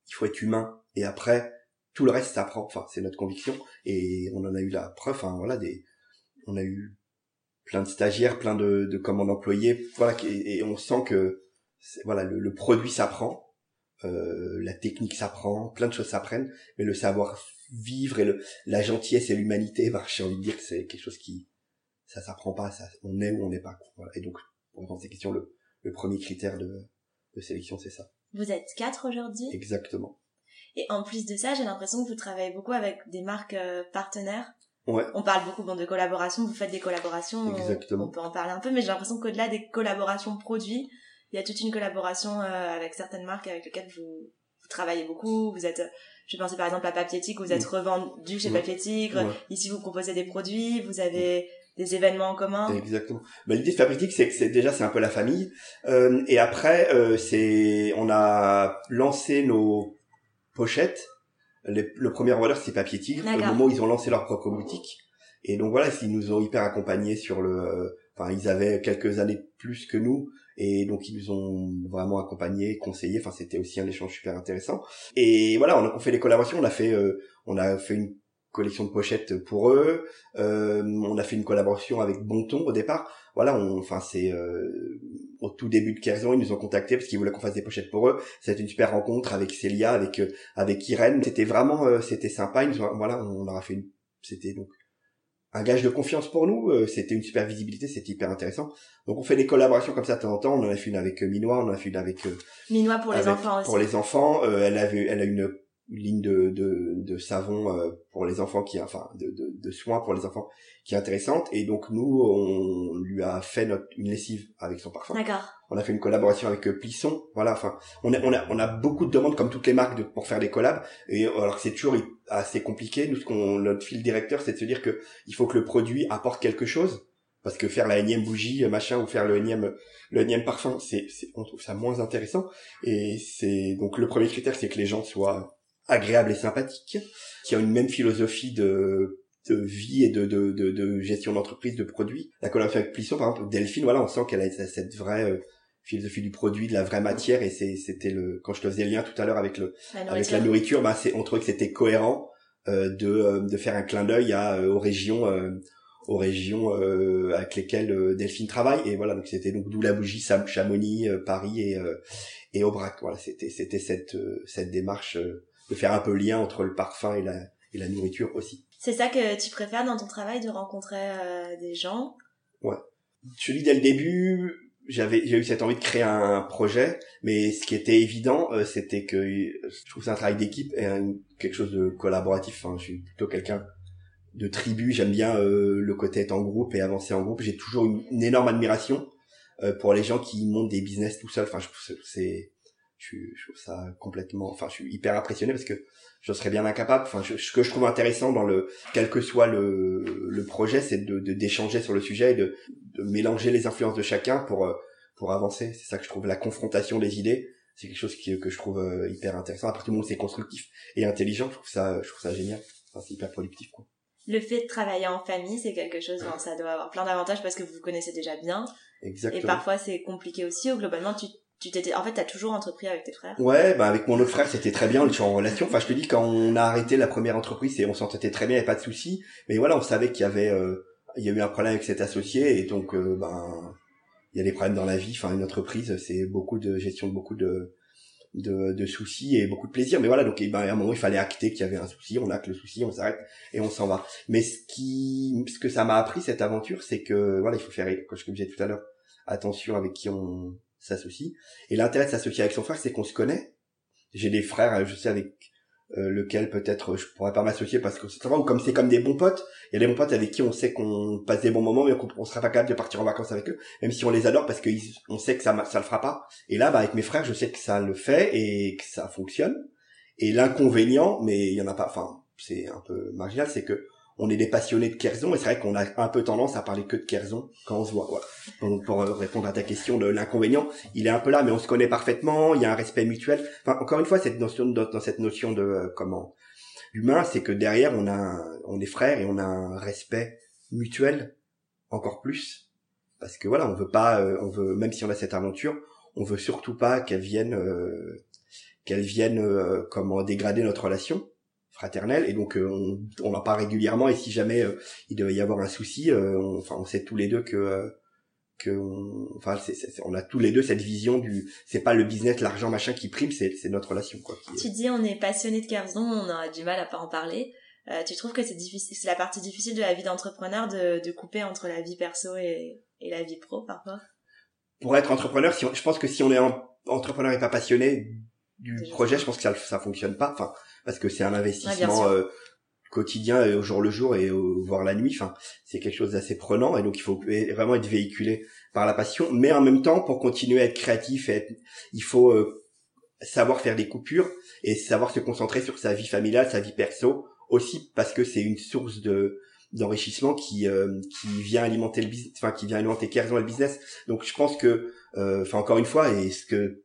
il faut être humain. Et après, tout le reste s'apprend. Enfin, c'est notre conviction. Et on en a eu la preuve. Enfin, voilà, des on a eu plein de stagiaires, plein de, de commandes employées, voilà, et, on sent que voilà le, le produit s'apprend euh, la technique s'apprend, plein de choses s'apprennent, mais le savoir vivre et le, la gentillesse et l'humanité, bah, j'ai envie de dire que c'est quelque chose qui, ça s'apprend pas, ça, on est ou on n'est pas. Voilà. Et donc, pour répondre à ces questions, le, le premier critère de, de sélection, c'est ça. Vous êtes quatre aujourd'hui? Exactement. Et en plus de ça, j'ai l'impression que vous travaillez beaucoup avec des marques euh, partenaires. Ouais. On parle beaucoup bon, de collaboration, vous faites des collaborations, Exactement. On, peut en parler un peu, mais j'ai l'impression qu'au-delà des collaborations produits, il y a toute une collaboration euh, avec certaines marques avec lesquelles vous, vous travaillez beaucoup. Vous êtes, je pensais par exemple à Papier vous êtes revendu chez Papier Tigre. Ici, vous proposez des produits, vous avez des événements en commun. Exactement. Bah, l'idée de Papier c'est que c'est déjà c'est un peu la famille. Euh, et après, euh, c'est on a lancé nos pochettes. le premier vendeur c'est Papier Tigre. Au moment où ils ont lancé leur propre boutique. Et donc voilà, ils nous ont hyper accompagnés sur le. Enfin, ils avaient quelques années plus que nous et donc ils nous ont vraiment accompagnés, conseillés. Enfin, c'était aussi un échange super intéressant. Et voilà, on, a, fait des collaborations. On a fait, euh, on a fait une collection de pochettes pour eux. Euh, on a fait une collaboration avec Bonton au départ. Voilà, enfin c'est euh, au tout début de Kerzon, ils nous ont contactés parce qu'ils voulaient qu'on fasse des pochettes pour eux. C'était une super rencontre avec Célia, avec avec Irène. C'était vraiment, c'était sympa. Ils nous voilà, on leur a fait une, c'était donc un gage de confiance pour nous. Euh, c'était une super visibilité, c'était hyper intéressant. Donc on fait des collaborations comme ça de temps en temps. On en a fait une avec euh, Minois, on en a fait une avec euh, Minois pour les enfants aussi. Pour les enfants, elle avait, elle a une ligne de, de, de savon pour les enfants qui, enfin, de, de, de, soins pour les enfants qui est intéressante. Et donc nous, on lui a fait notre, une lessive avec son parfum. D'accord. On a fait une collaboration avec Plisson. Voilà, enfin, on a, on a, on a beaucoup de demandes comme toutes les marques de, pour faire des collabs. Et alors c'est toujours assez compliqué. Nous, ce qu'on, notre fil directeur, c'est de se dire que il faut que le produit apporte quelque chose. Parce que faire la énième bougie, machin, ou faire le énième, le énième parfum, c'est, on trouve ça moins intéressant. Et c'est, donc le premier critère, c'est que les gens soient agréables et sympathiques, qui ont une même philosophie de, de vie et de, de, de, de gestion d'entreprise, de produits. La collaboration avec Plisson, par exemple, Delphine, voilà, on sent qu'elle a cette vraie euh, philosophie du produit, de la vraie matière, et c'était le, quand je te faisais le lien tout à l'heure avec le, avec la nourriture, bah, c'est, on trouvait que c'était cohérent, euh, de, euh, de faire un clin d'œil à, aux régions, aux régions avec lesquelles Delphine travaille, et voilà, donc c'était donc d'où la bougie, Chamonix, Paris et, et Aubrac, voilà, c'était, c'était cette, cette démarche de faire un peu lien entre le parfum et la, et la nourriture aussi. C'est ça que tu préfères dans ton travail, de rencontrer euh, des gens? Ouais. Je dis dès le début, j'avais j'ai eu cette envie de créer un projet, mais ce qui était évident, euh, c'était que je trouve c'est un travail d'équipe et quelque chose de collaboratif. Enfin, je suis plutôt quelqu'un de tribu. J'aime bien euh, le côté être en groupe et avancer en groupe. J'ai toujours une, énorme admiration pour les gens qui montent des business tout seuls. Enfin, je trouve c'est je, je trouve ça complètement. Enfin, je suis hyper impressionné parce que je serais bien incapable. Enfin, ce que je trouve intéressant dans le, quel que soit le, le projet, c'est de d'échanger sur le sujet et de, de mélanger les influences de chacun pour euh, pour avancer. C'est ça que je trouve la confrontation des idées. C'est quelque chose qui, que je trouve euh, hyper intéressant. Après tout le monde c'est constructif et intelligent. Je trouve ça, je trouve ça génial. Enfin, c'est hyper productif, quoi. Le fait de travailler en famille, c'est quelque chose, ça doit avoir plein d'avantages parce que vous vous connaissez déjà bien. Exactement. Et parfois c'est compliqué aussi, ou globalement tu tu t'étais en fait t'as toujours entrepris avec tes frères? Ouais bah avec mon autre frère c'était très bien on était en relation. Enfin je te dis quand on a arrêté la première entreprise et on s'entendait très bien avait pas de souci. Mais voilà on savait qu'il y avait euh, il y a eu un problème avec cet associé et donc euh, ben il y a des problèmes dans la vie. Enfin une entreprise c'est beaucoup de gestion de beaucoup de de, de soucis et beaucoup de plaisir. Mais voilà donc ben, à un moment il fallait acter qu'il y avait un souci on acte le souci on s'arrête et on s'en va. Mais ce qui ce que ça m'a appris cette aventure c'est que voilà il faut faire comme je disais tout à l'heure attention avec qui on s'associe. Et l'intérêt de s'associer avec son frère, c'est qu'on se connaît. J'ai des frères, euh, je sais avec euh, lequel peut-être je pourrais pas m'associer parce que c'est ou comme c'est comme des bons potes, il y a des bons potes avec qui on sait qu'on passe des bons moments mais qu'on on sera pas capable de partir en vacances avec eux, même si on les adore parce qu'on sait que ça ça le fera pas. Et là, bah, avec mes frères, je sais que ça le fait et que ça fonctionne. Et l'inconvénient, mais il y en a pas, enfin, c'est un peu marginal, c'est que on est des passionnés de Kerzon et c'est vrai qu'on a un peu tendance à parler que de Kerzon quand on se voit. Voilà. Donc pour euh, répondre à ta question de l'inconvénient, il est un peu là, mais on se connaît parfaitement, il y a un respect mutuel. Enfin, encore une fois, cette notion de, dans cette notion de euh, comment humain, c'est que derrière on a, on est frères et on a un respect mutuel encore plus, parce que voilà, on veut pas, euh, on veut même si on a cette aventure, on veut surtout pas qu'elle vienne, qu'elle vienne comment dégrader notre relation fraternelle et donc euh, on, on en parle régulièrement. Et si jamais euh, il devait y avoir un souci euh, on, enfin on sait tous les deux que que on, enfin c'est, on a tous les deux cette vision du c'est pas le business l'argent machin qui prime c'est c'est notre relation quoi tu dis on est passionné de Kerzon on a du mal à pas en parler. Tu trouves que c'est difficile c'est la partie difficile de la vie d'entrepreneur de, de couper entre la vie perso et, et la vie pro parfois? Pour être entrepreneur si je pense que si on est entrepreneur et pas passionné du projet je pense que ça ça fonctionne pas. Enfin parce que c'est un investissement euh, quotidien et au jour le jour et au, voire la nuit. Enfin, c'est quelque chose d'assez prenant et donc il faut vraiment être véhiculé par la passion. Mais en même temps, pour continuer à être créatif, et il faut euh, savoir faire des coupures et savoir se concentrer sur sa vie familiale, sa vie perso aussi parce que c'est une source de d'enrichissement qui euh, qui vient alimenter le business enfin qui vient alimenter carrément le business donc je pense que enfin encore une fois et ce que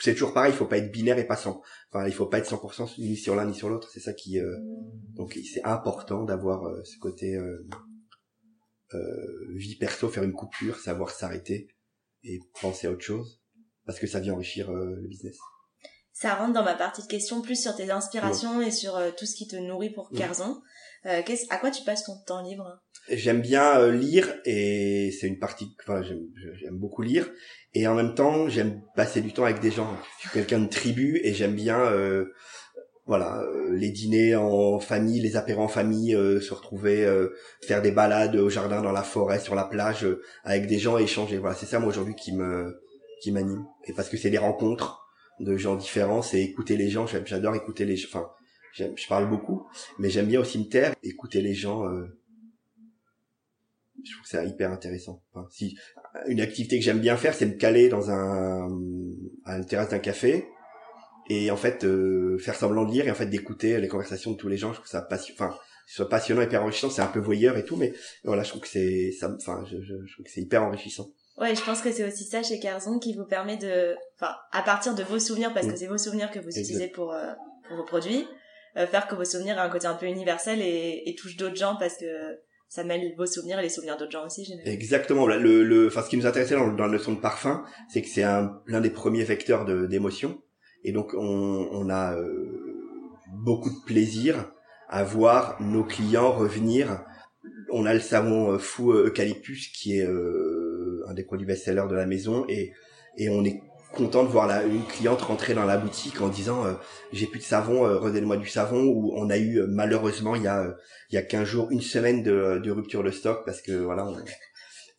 c'est toujours pareil, il faut pas être binaire et passant. Enfin, il faut pas être 100% ni sur l'un ni sur l'autre. C'est ça qui, euh, donc c'est important d'avoir euh, ce côté euh, vie perso, faire une coupure, savoir s'arrêter et penser à autre chose, parce que ça vient enrichir le business. Ça rentre dans ma partie de questions plus sur tes inspirations et sur tout ce qui te nourrit pour Carzon. à quoi tu passes ton temps libre? J'aime bien lire et c'est une partie. Enfin, j'aime beaucoup lire. Et en même temps j'aime passer du temps avec des gens. Je suis quelqu'un de tribu et j'aime bien euh, voilà euh, les dîners en famille les apéros en famille euh, se retrouver faire des balades au jardin dans la forêt sur la plage avec des gens et échanger. Voilà c'est ça moi aujourd'hui qui me qui m'anime. Et parce que c'est des rencontres de gens différents c'est écouter les gens j'adore écouter les enfin je parle beaucoup mais j'aime bien aussi me taire écouter les gens je trouve c'est hyper intéressant. Si une activité que j'aime bien faire, c'est me caler dans un à la terrasse d'un café et en fait euh, faire semblant de lire et en fait d'écouter les conversations de tous les gens. Je trouve ça passionnant. Enfin, soit passionnant, hyper enrichissant. C'est un peu voyeur et tout, mais voilà, je trouve que c'est ça. Enfin, je, je, je trouve que c'est hyper enrichissant. Ouais, je pense que c'est aussi ça chez Carzon qui vous permet de, enfin, à partir de vos souvenirs, parce que c'est vos souvenirs que vous utilisez pour, euh, pour vos produits, euh, faire que vos souvenirs aient un côté un peu universel et, et touchent d'autres gens parce que ça mêle vos souvenirs et les souvenirs d'autres gens aussi. Exactement. Le, le, enfin, ce qui nous intéressait dans, dans la leçon de parfum, c'est que c'est l'un des premiers vecteurs d'émotion, et donc on, on a euh, beaucoup de plaisir à voir nos clients revenir. On a le savon euh, fou eucalyptus qui est un des produits best-sellers de la maison, et et on est content de voir une cliente rentrer dans la boutique en disant euh, j'ai plus de savon, euh, redonnez-moi du savon. Ou on a eu euh, malheureusement il y a il y a 15 jours une semaine de, rupture de stock parce que voilà on,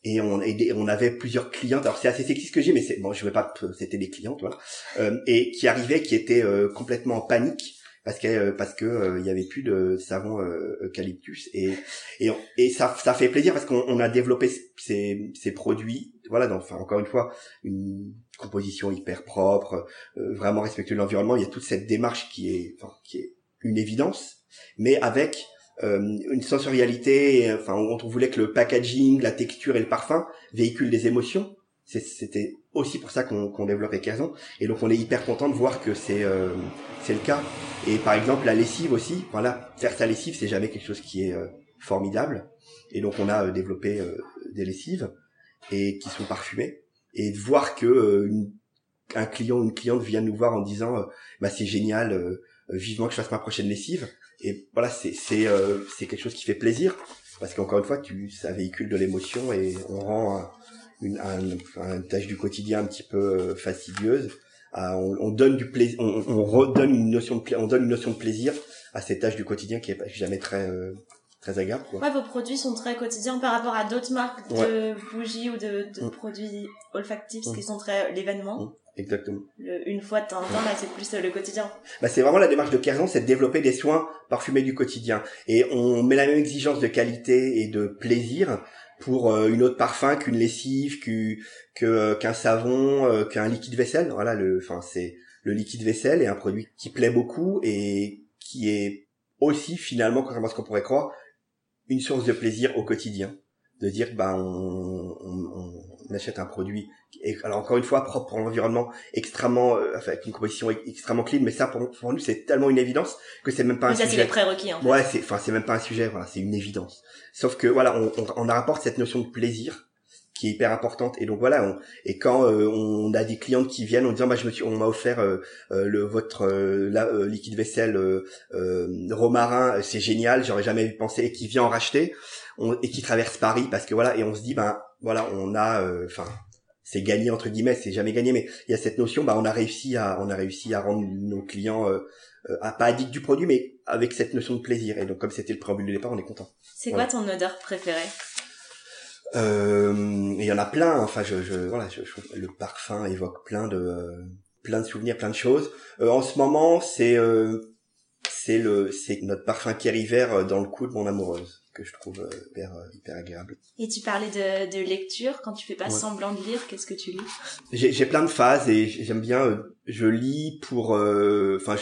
et on et on avait plusieurs clientes. Alors c'est assez sexy ce que j'ai, mais c'est bon je vais pas c'était des clientes voilà et qui arrivaient qui étaient complètement en panique parce que parce que il y avait plus de savon eucalyptus et et et ça ça fait plaisir parce qu'on a développé ces ces produits voilà donc enfin encore une fois une composition hyper propre, euh, vraiment respectueux de l'environnement. Il y a toute cette démarche qui est, enfin, qui est une évidence, mais avec euh, une sensorialité. Enfin, on voulait que le packaging, la texture et le parfum véhiculent des émotions. C'était aussi pour ça qu'on qu développait Kazon. Et donc, on est hyper content de voir que c'est euh, c'est le cas. Et par exemple, la lessive aussi. Voilà, faire sa lessive, c'est jamais quelque chose qui est formidable. Et donc, on a développé des lessives et qui sont parfumées et de voir que euh, une, un client ou une cliente vient nous voir en disant euh, bah c'est génial euh, vivement que je fasse ma prochaine lessive et voilà c'est c'est c'est quelque chose qui fait plaisir parce qu'encore une fois tu ça véhicule de l'émotion et on rend une, un, une tâche du quotidien un petit peu fastidieuse on, on, donne du plaisir on, on, redonne une notion de on donne une notion de plaisir à ces tâches du quotidien qui est jamais très très agréable. Quoi. Ouais, vos produits sont très quotidiens par rapport à d'autres marques de bougies ou de, de mm. produits olfactifs mm. qui sont très l'événement. Mm. Exactement. une fois de temps en temps, là, c'est plus euh, le quotidien. Bah, c'est vraiment la démarche de Kerzon, c'est de développer des soins parfumés du quotidien. Et on met la même exigence de qualité et de plaisir pour euh, une autre parfum qu'une lessive, euh, qu'un savon, qu'un liquide vaisselle. Voilà, le, enfin, c'est le liquide vaisselle est un produit qui plaît beaucoup et qui est aussi finalement, contrairement à ce qu'on pourrait croire, une source de plaisir au quotidien de dire on, on, on, achète un produit et alors encore une fois propre pour l'environnement extrêmement euh, enfin, avec une composition extrêmement clean mais ça pour, pour nous c'est tellement une évidence que c'est même pas un ça, sujet. c'est prérequis en fait. ouais c'est enfin c'est même pas un sujet voilà c'est une évidence. Sauf que voilà on, on, on rapporte cette notion de plaisir qui est hyper importante. Et donc voilà on, et quand euh, on a des clientes qui viennent en disant bah je me suis on m'a offert euh, euh, le votre la, liquide vaisselle romarin c'est génial j'aurais jamais pensé et qui vient en racheter on, et qui traverse Paris parce que voilà et on se dit ben voilà on a enfin c'est gagné entre guillemets c'est jamais gagné mais il y a cette notion bah on a réussi à on a réussi à rendre nos clients à pas addicts du produit mais avec cette notion de plaisir. Et donc comme c'était le préambule de départ on est content. C'est quoi ton odeur préférée? Euh, il y en a plein. Enfin, je, je voilà, je, le parfum évoque plein de plein de souvenirs, plein de choses. Euh, en ce moment, c'est euh, c'est le c'est notre parfum Kerry vert dans le cou de mon amoureuse que je trouve hyper hyper agréable. Et tu parlais de, de lecture quand tu fais pas semblant de lire, qu'est-ce que tu lis? J'ai plein de phases et j'aime bien. je lis pour enfin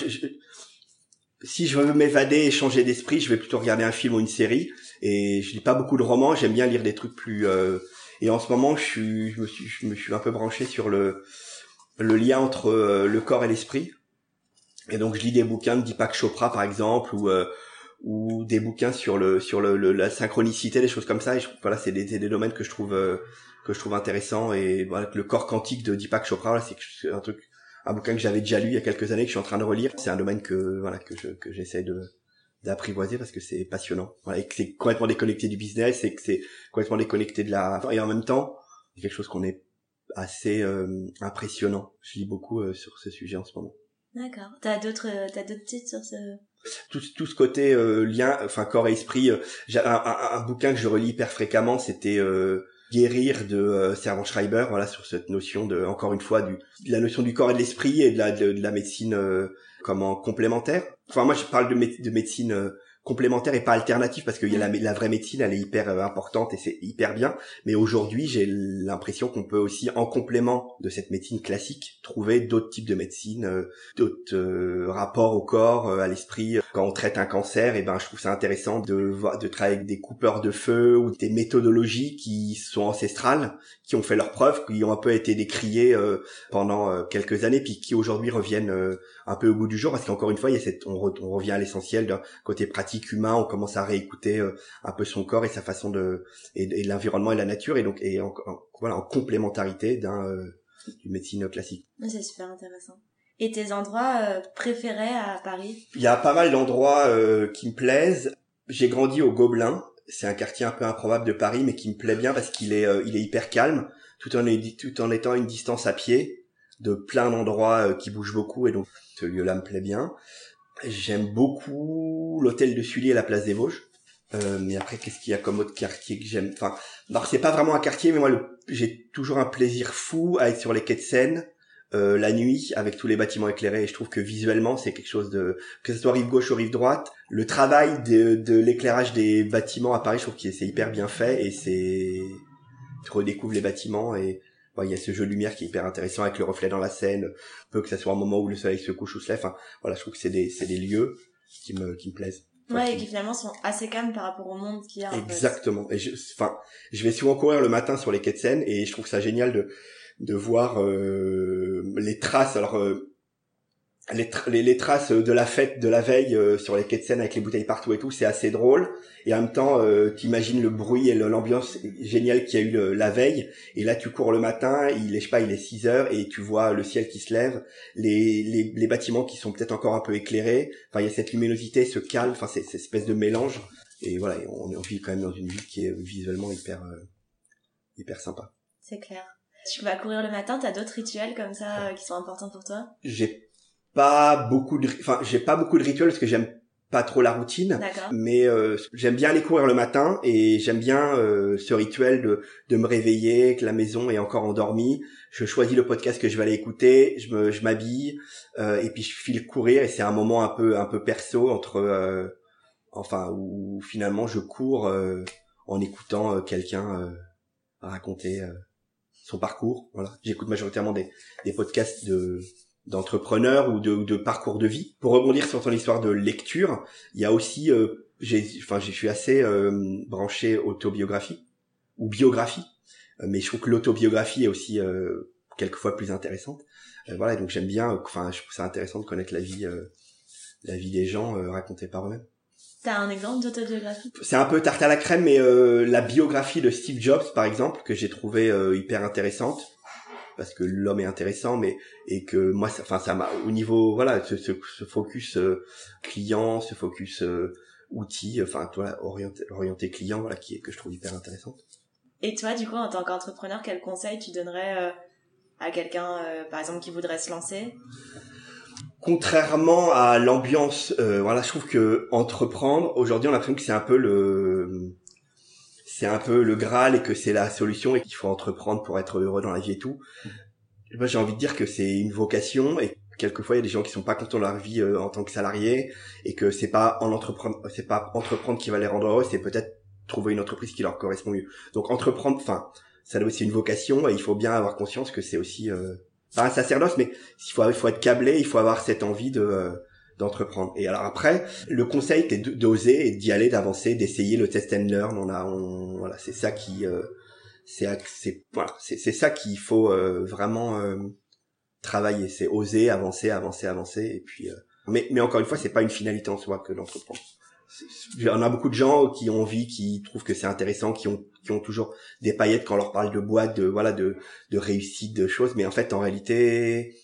si je veux m'évader et changer d'esprit, je vais plutôt regarder un film ou une série. Et je lis pas beaucoup de romans, j'aime bien lire des trucs plus. Euh... Et en ce moment, je suis, je me suis, je me suis un peu branché sur le le lien entre euh, le corps et l'esprit. Et donc, je lis des bouquins de Deepak Chopra, par exemple, ou euh, ou des bouquins sur le sur le, la synchronicité, des choses comme ça. Et je, voilà, c'est des, des domaines que je trouve euh, que je trouve intéressants. Et voilà, le corps quantique de Deepak Chopra, c'est un truc, un bouquin que j'avais déjà lu il y a quelques années que je suis en train de relire. C'est un domaine que voilà que je que j'essaie de d'apprivoiser parce que c'est passionnant voilà, et que c'est complètement déconnecté du business et que c'est complètement déconnecté de la et en même temps c'est quelque chose qu'on est assez euh, impressionnant je lis beaucoup euh, sur ce sujet en ce moment d'accord t'as d'autres euh, t'as d'autres titres sur ce tout, tout ce côté lien enfin corps et esprit j'ai un, un, bouquin que je relis hyper fréquemment c'était guérir de Servan Schreiber voilà sur cette notion de encore une fois du de la notion du corps et de l'esprit et de la de, la médecine comment complémentaire. Enfin moi je parle de, de médecine euh, complémentaire et pas alternative parce que y a la, la, vraie médecine elle est hyper euh, importante et c'est hyper bien. Mais aujourd'hui j'ai l'impression qu'on peut aussi en complément de cette médecine classique trouver d'autres types de médecine euh, d'autres rapports au corps à l'esprit quand on traite un cancer et ben je trouve ça intéressant de voir de travailler avec des coupeurs de feu ou des méthodologies qui sont ancestrales qui ont fait leurs preuves qui ont un peu été décriées pendant quelques années puis qui aujourd'hui reviennent un peu au bout du jour parce qu'encore une fois il y a cette on, revient à l'essentiel d'un côté pratique humain on commence à réécouter euh, un peu son corps et sa façon de et, l'environnement et la nature et donc et en, voilà en complémentarité d'un euh, d'une médecine classique. C'est super intéressant et tes endroits euh, préférés à Paris? Il y a pas mal d'endroits qui me plaisent. J'ai grandi au Gobelin. C'est un quartier un peu improbable de Paris mais qui me plaît bien parce qu'il est il est hyper calme tout en étant une distance à pied de plein d'endroits qui bougent beaucoup et donc ce lieu-là me plaît bien. J'aime beaucoup l'hôtel de Sully à la place des Vosges. Euh, mais après, qu'est-ce qu'il y a comme autre quartier que j'aime? Enfin, alors c'est pas vraiment un quartier, mais moi, j'ai toujours un plaisir fou à être sur les quais de Seine euh, la nuit avec tous les bâtiments éclairés. Et je trouve que visuellement, c'est quelque chose de que ce soit rive gauche ou rive droite. Le travail de, de l'éclairage des bâtiments à Paris, je trouve que c'est hyper bien fait et c'est tu redécouvres les bâtiments et il y a ce jeu de lumière qui est hyper intéressant avec le reflet dans la scène, peu que ça soit un moment où le soleil se couche ou se lève. Enfin, voilà, je trouve que c'est des, c'est des lieux qui me, qui me plaisent. ouais, et qui finalement sont assez calmes par rapport au monde qu'il y a. Exactement. Et je, enfin, je vais souvent courir le matin sur les quais de Seine et je trouve ça génial de, de voir euh, les traces. Alors, euh, les, les, traces de la fête de la veille euh, sur les quais de Seine avec les bouteilles partout et tout, c'est assez drôle. Et en même temps, euh, tu imagines le bruit et l'ambiance géniale qu'il y a eu la veille. Et là, tu cours le matin, il est, je sais pas, il est 6 heures et tu vois le ciel qui se lève, les, les, les bâtiments qui sont peut-être encore un peu éclairés. Enfin, il y a cette luminosité, ce calme, enfin, cette espèce de mélange. Et voilà, on, on, vit quand même dans une ville qui est visuellement hyper, euh, hyper sympa. C'est clair. Tu vas courir le matin, t'as d'autres rituels comme ça qui sont importants pour toi? J'ai pas beaucoup de, enfin, j'ai pas beaucoup de rituels parce que j'aime pas trop la routine, mais euh, j'aime bien aller courir le matin et j'aime bien euh, ce rituel de, de me réveiller, que la maison est encore endormie. Je choisis le podcast que je vais aller écouter, je me, je m'habille euh, et puis je file courir et c'est un moment un peu, un peu perso entre, enfin, où finalement je cours en écoutant quelqu'un raconter son parcours. Voilà, j'écoute majoritairement des, des podcasts de d'entrepreneurs ou de, de, parcours de vie. Pour rebondir sur ton histoire de lecture, il y a aussi euh, enfin, je suis assez branché autobiographie ou biographie, mais je trouve que l'autobiographie est aussi quelquefois plus intéressante. voilà, donc j'aime bien, enfin, je trouve ça intéressant de connaître la vie, la vie des gens racontée par eux-mêmes. T'as un exemple d'autobiographie C'est un peu tarte à la crème, mais euh, la biographie de Steve Jobs, par exemple, que j'ai trouvé euh, hyper intéressante, parce que l'homme est intéressant, mais et que moi, enfin, ça m'a au niveau, voilà, ce, ce, ce focus euh, client, ce focus outil, enfin, toi, orienté, orienté client, voilà, qui est que je trouve hyper intéressante. Et toi, du coup, en tant qu'entrepreneur, quel conseil tu donnerais à quelqu'un, par exemple, qui voudrait se lancer? Contrairement à l'ambiance, euh, voilà, je trouve que entreprendre aujourd'hui, on a l'impression que c'est un peu le, c'est un peu le graal et que c'est la solution et qu'il faut entreprendre pour être heureux dans la vie et tout. Moi, j'ai envie de dire que c'est une vocation et quelquefois il y a des gens qui sont pas contents de leur vie euh, en tant que salariés et que c'est pas en entreprendre, c'est pas entreprendre qui va les rendre heureux, c'est peut-être trouver une entreprise qui leur correspond mieux. Donc entreprendre, enfin, ça doit aussi une vocation et il faut bien avoir conscience que c'est aussi euh, pas un sacerdoce, mais il faut, il faut être câblé, il faut avoir cette envie de euh, d'entreprendre. Et alors après, le conseil c'est d'oser et d'y aller, d'avancer, d'essayer le test and learn. On a, on, voilà, c'est ça qui, euh, c'est, voilà, c'est, ça qu'il faut euh, vraiment travailler. C'est oser, avancer, avancer, avancer. Et puis, mais, mais encore une fois, c'est pas une finalité en soi que d'entreprendre on a beaucoup de gens qui ont envie, qui trouvent que c'est intéressant, qui ont qui ont toujours des paillettes quand on leur parle de boîte, de voilà, de de réussite, de choses. Mais en fait, en réalité,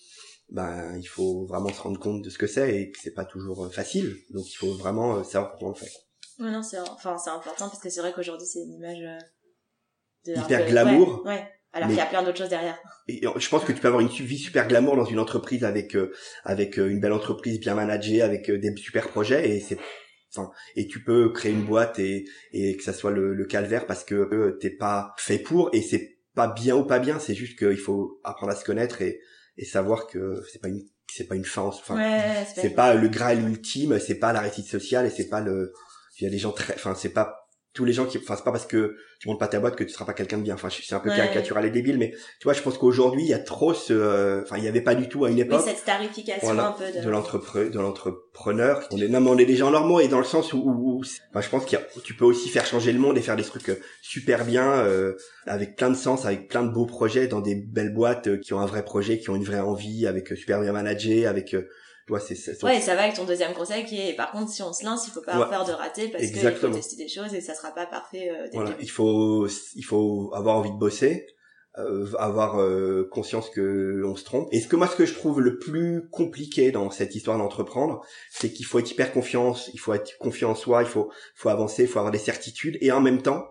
ben il faut vraiment se rendre compte de ce que c'est et que c'est pas toujours euh, facile. Donc il faut vraiment euh, savoir comment on le fait. Ouais, non, c'est enfin c'est important parce que c'est vrai qu'aujourd'hui c'est une image euh, de hyper glamour. Ouais. Alors qu'il y a plein d'autres choses derrière. Et je pense que tu peux avoir une vie super glamour dans une entreprise avec avec une belle entreprise bien managée, avec des super projets et c'est et tu peux créer une boîte et, et que ça soit le, calvaire parce que euh, t'es pas fait pour et c'est pas bien ou pas bien, c'est juste qu'il faut apprendre à se connaître et, et savoir que c'est pas une c'est pas une fin enfin c'est pas, le graal ultime c'est pas la réussite sociale et c'est pas le il y a des gens très enfin c'est pas tous les gens qui enfin c'est pas parce que tu montes pas ta boîte que tu seras pas quelqu'un de bien. Enfin c'est un peu caricatural et débile mais tu vois je pense qu'aujourd'hui il y a trop ce euh, enfin il y avait pas du tout à une époque oui, cette tarification un peu de, de l'entrepreneur de l'entrepreneur on est non on est des gens normaux et dans le sens où, où, enfin, je pense qu'il tu peux aussi faire changer le monde et faire des trucs euh, super bien euh, avec plein de sens avec plein de beaux projets dans des belles boîtes qui ont un vrai projet qui ont une vraie envie avec super bien managé avec Ouais, c'est, ouais, ça va avec ton deuxième conseil qui est, par contre, si on se lance, il faut pas avoir peur de rater parce qu'il faut tester des choses et ça sera pas parfait. Euh, voilà, il faut, il faut avoir envie de bosser, euh, avoir euh, conscience que on se trompe. Et ce que moi, ce que je trouve le plus compliqué dans cette histoire d'entreprendre, c'est qu'il faut être hyper confiance, il faut être confiant en soi, il faut, faut avancer, il faut avoir des certitudes et en même temps,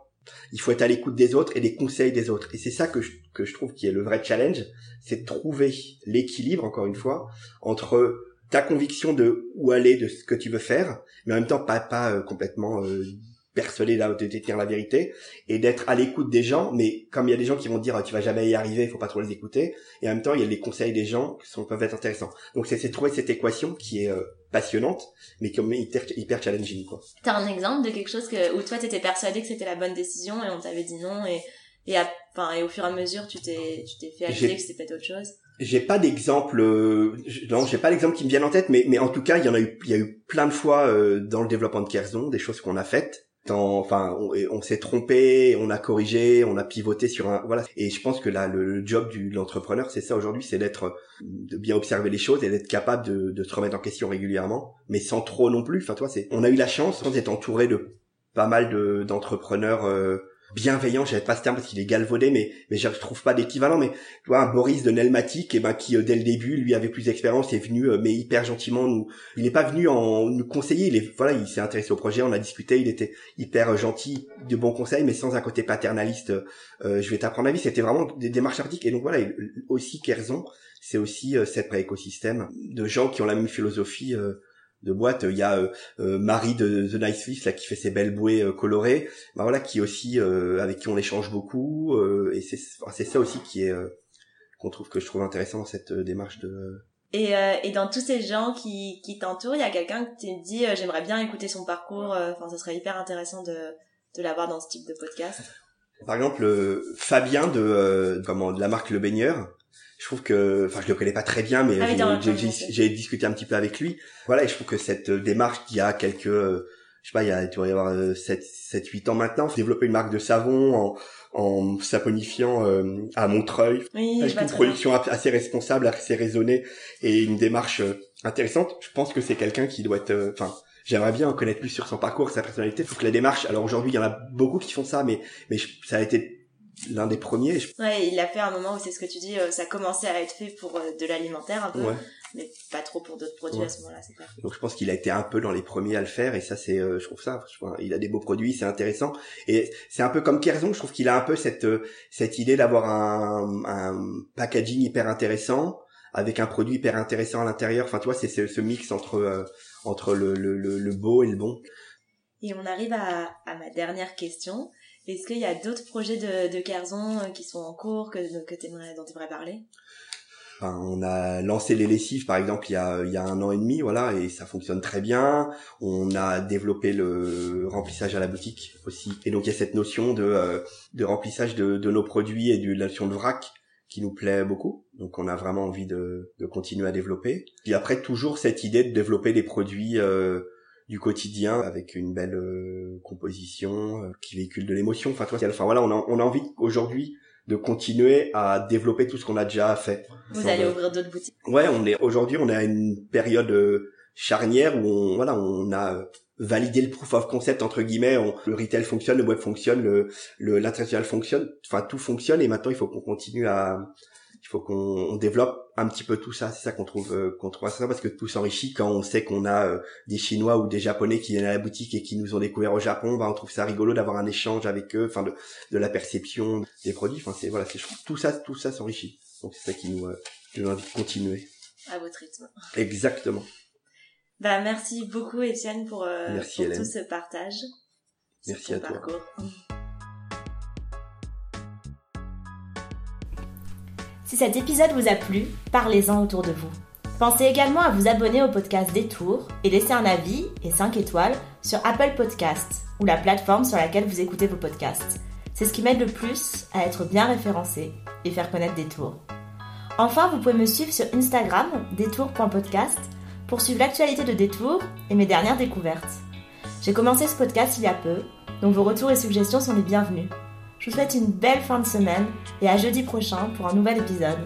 il faut être à l'écoute des autres et des conseils des autres. Et c'est ça que je, que je trouve qui est le vrai challenge, c'est de trouver l'équilibre, encore une fois, entre ta conviction de où aller, de ce que tu veux faire, mais en même temps pas pas euh, complètement euh, persuadé de détenir la vérité et d'être à l'écoute des gens. Mais comme il y a des gens qui vont dire tu vas jamais y arriver, il faut pas trop les écouter, et en même temps il y a les conseils des gens qui sont peuvent être intéressants. Donc c'est trouver cette équation qui est euh, passionnante, mais qui est hyper, hyper challenging quoi. T'as un exemple de quelque chose que où toi t'étais persuadé que c'était la bonne décision et on t'avait dit non et et, enfin, et au fur et à mesure tu t'es tu t'es fait aviser que c'était peut-être autre chose? J'ai pas d'exemple euh, non j'ai pas d'exemple qui me viennent en tête mais mais en tout cas il y en a eu il y a eu plein de fois euh, dans le développement de Kerzon des choses qu'on a faites. Enfin on, s'est trompé on a corrigé on a pivoté sur un voilà. Et je pense que là le, job du de l'entrepreneur c'est ça aujourd'hui c'est d'être de bien observer les choses et d'être capable de, de se remettre en question régulièrement mais sans trop non plus. Enfin toi c'est on a eu la chance d'être entouré de pas mal de d'entrepreneurs euh, bienveillant, j'avais pas ce terme parce qu'il est galvaudé, mais mais je trouve pas d'équivalent. Mais tu vois, Boris de Nelmatic, et eh ben qui euh, dès le début lui avait plus d'expérience, est venu euh, mais hyper gentiment nous. Il n'est pas venu en nous conseiller, il est voilà, il s'est intéressé au projet, on a discuté, il était hyper euh, gentil, de bons conseils, mais sans un côté paternaliste. je vais t'apprendre la vie, c'était vraiment des démarches artistiques. Et donc voilà, aussi Kerzon, c'est aussi cet écosystème de gens qui ont la même philosophie de boîte. Il y a euh, euh, Marie de The Nice List là qui fait ses belles bouées euh, colorées. Bah voilà, qui aussi avec qui on échange beaucoup et c'est c'est ça aussi qui est qu'on trouve que je trouve intéressant dans cette démarche de et, et dans tous ces gens qui, qui t'entourent, il y a quelqu'un qui te dit j'aimerais bien écouter son parcours, enfin ça serait hyper intéressant de, de l'avoir dans ce type de podcast. Par exemple, Fabien de, comment, de la marque Le Baigneur, je trouve que, enfin, je le connais pas très bien, mais ah j'ai discuté un petit peu avec lui. Voilà, et je trouve que cette démarche qui a quelques, je je sais pas, il y a, tu y avoir 7, 7, 8 ans maintenant, développer une marque de savon en, en saponifiant euh, à Montreuil, oui, avec une production assez responsable, assez raisonnée et une démarche euh, intéressante. Je pense que c'est quelqu'un qui doit être, euh, enfin, j'aimerais bien en connaître plus sur son parcours, sa personnalité. Il faut que la démarche. Alors aujourd'hui, il y en a beaucoup qui font ça, mais mais ça a été l'un des premiers. Ouais, il l'a fait à un moment où c'est ce que tu dis, euh, ça commençait à être fait pour euh, de l'alimentaire un peu, mais pas trop pour d'autres produits à ce moment-là, c'est clair. Donc je pense qu'il a été un peu dans les premiers à le faire et ça c'est, euh, je trouve ça, il a des beaux produits, c'est intéressant et c'est un peu comme Kerzon, je trouve qu'il a un peu cette cette idée d'avoir un, un packaging hyper intéressant avec un produit hyper intéressant à l'intérieur. Enfin, tu vois, c'est ce mix entre entre le, le, le, beau et le bon. Et on arrive à, à ma dernière question. Est-ce qu'il y a d'autres projets de, de Kerzon euh, qui sont en cours, que, que dont tu aimerais parler? Enfin, on a lancé les lessives par exemple il y a il y a un an et demi voilà et ça fonctionne très bien. On a développé le remplissage à la boutique aussi et donc il y a cette notion de euh, de remplissage de, de nos produits et de la notion de vrac qui nous plaît beaucoup. Donc on a vraiment envie de, de continuer à développer. Et après toujours cette idée de développer des produits euh, du quotidien avec une belle euh, composition euh, qui véhicule de l'émotion. Enfin, toi, enfin voilà, on a, on a envie aujourd'hui de continuer à développer tout ce qu'on a déjà fait. Vous allez ouvrir d'autres boutiques. Ouais, on est aujourd'hui, on est à une période euh, charnière où on voilà, on a validé le proof of concept entre guillemets, le retail fonctionne, le web fonctionne, le l'international fonctionne, enfin tout fonctionne et maintenant il faut qu'on continue à il faut qu'on développe un petit peu tout ça. C'est ça qu'on trouve euh, qu'on trouve ça parce que tout s'enrichit quand on sait qu'on a euh, des Chinois ou des Japonais qui viennent à la boutique et qui nous ont découvert au Japon. Bah, on trouve ça rigolo d'avoir un échange avec eux, enfin de, de la perception des produits. Enfin c'est voilà, c'est tout ça tout ça s'enrichit. Donc c'est ça qui nous euh, nous envie de continuer. À votre rythme. Exactement. Bah merci beaucoup Étienne pour, euh, pour tout ce partage. Merci à toi. Si cet épisode vous a plu, parlez-en autour de vous. Pensez également à vous abonner au podcast Détour et laisser un avis et 5 étoiles sur Apple Podcasts ou la plateforme sur laquelle vous écoutez vos podcasts. C'est ce qui m'aide le plus à être bien référencé et faire connaître Détour. Enfin, vous pouvez me suivre sur Instagram, détour.podcast, pour suivre l'actualité de Détour et mes dernières découvertes. J'ai commencé ce podcast il y a peu, donc vos retours et suggestions sont les bienvenus. Je vous souhaite une belle fin de semaine et à jeudi prochain pour un nouvel épisode.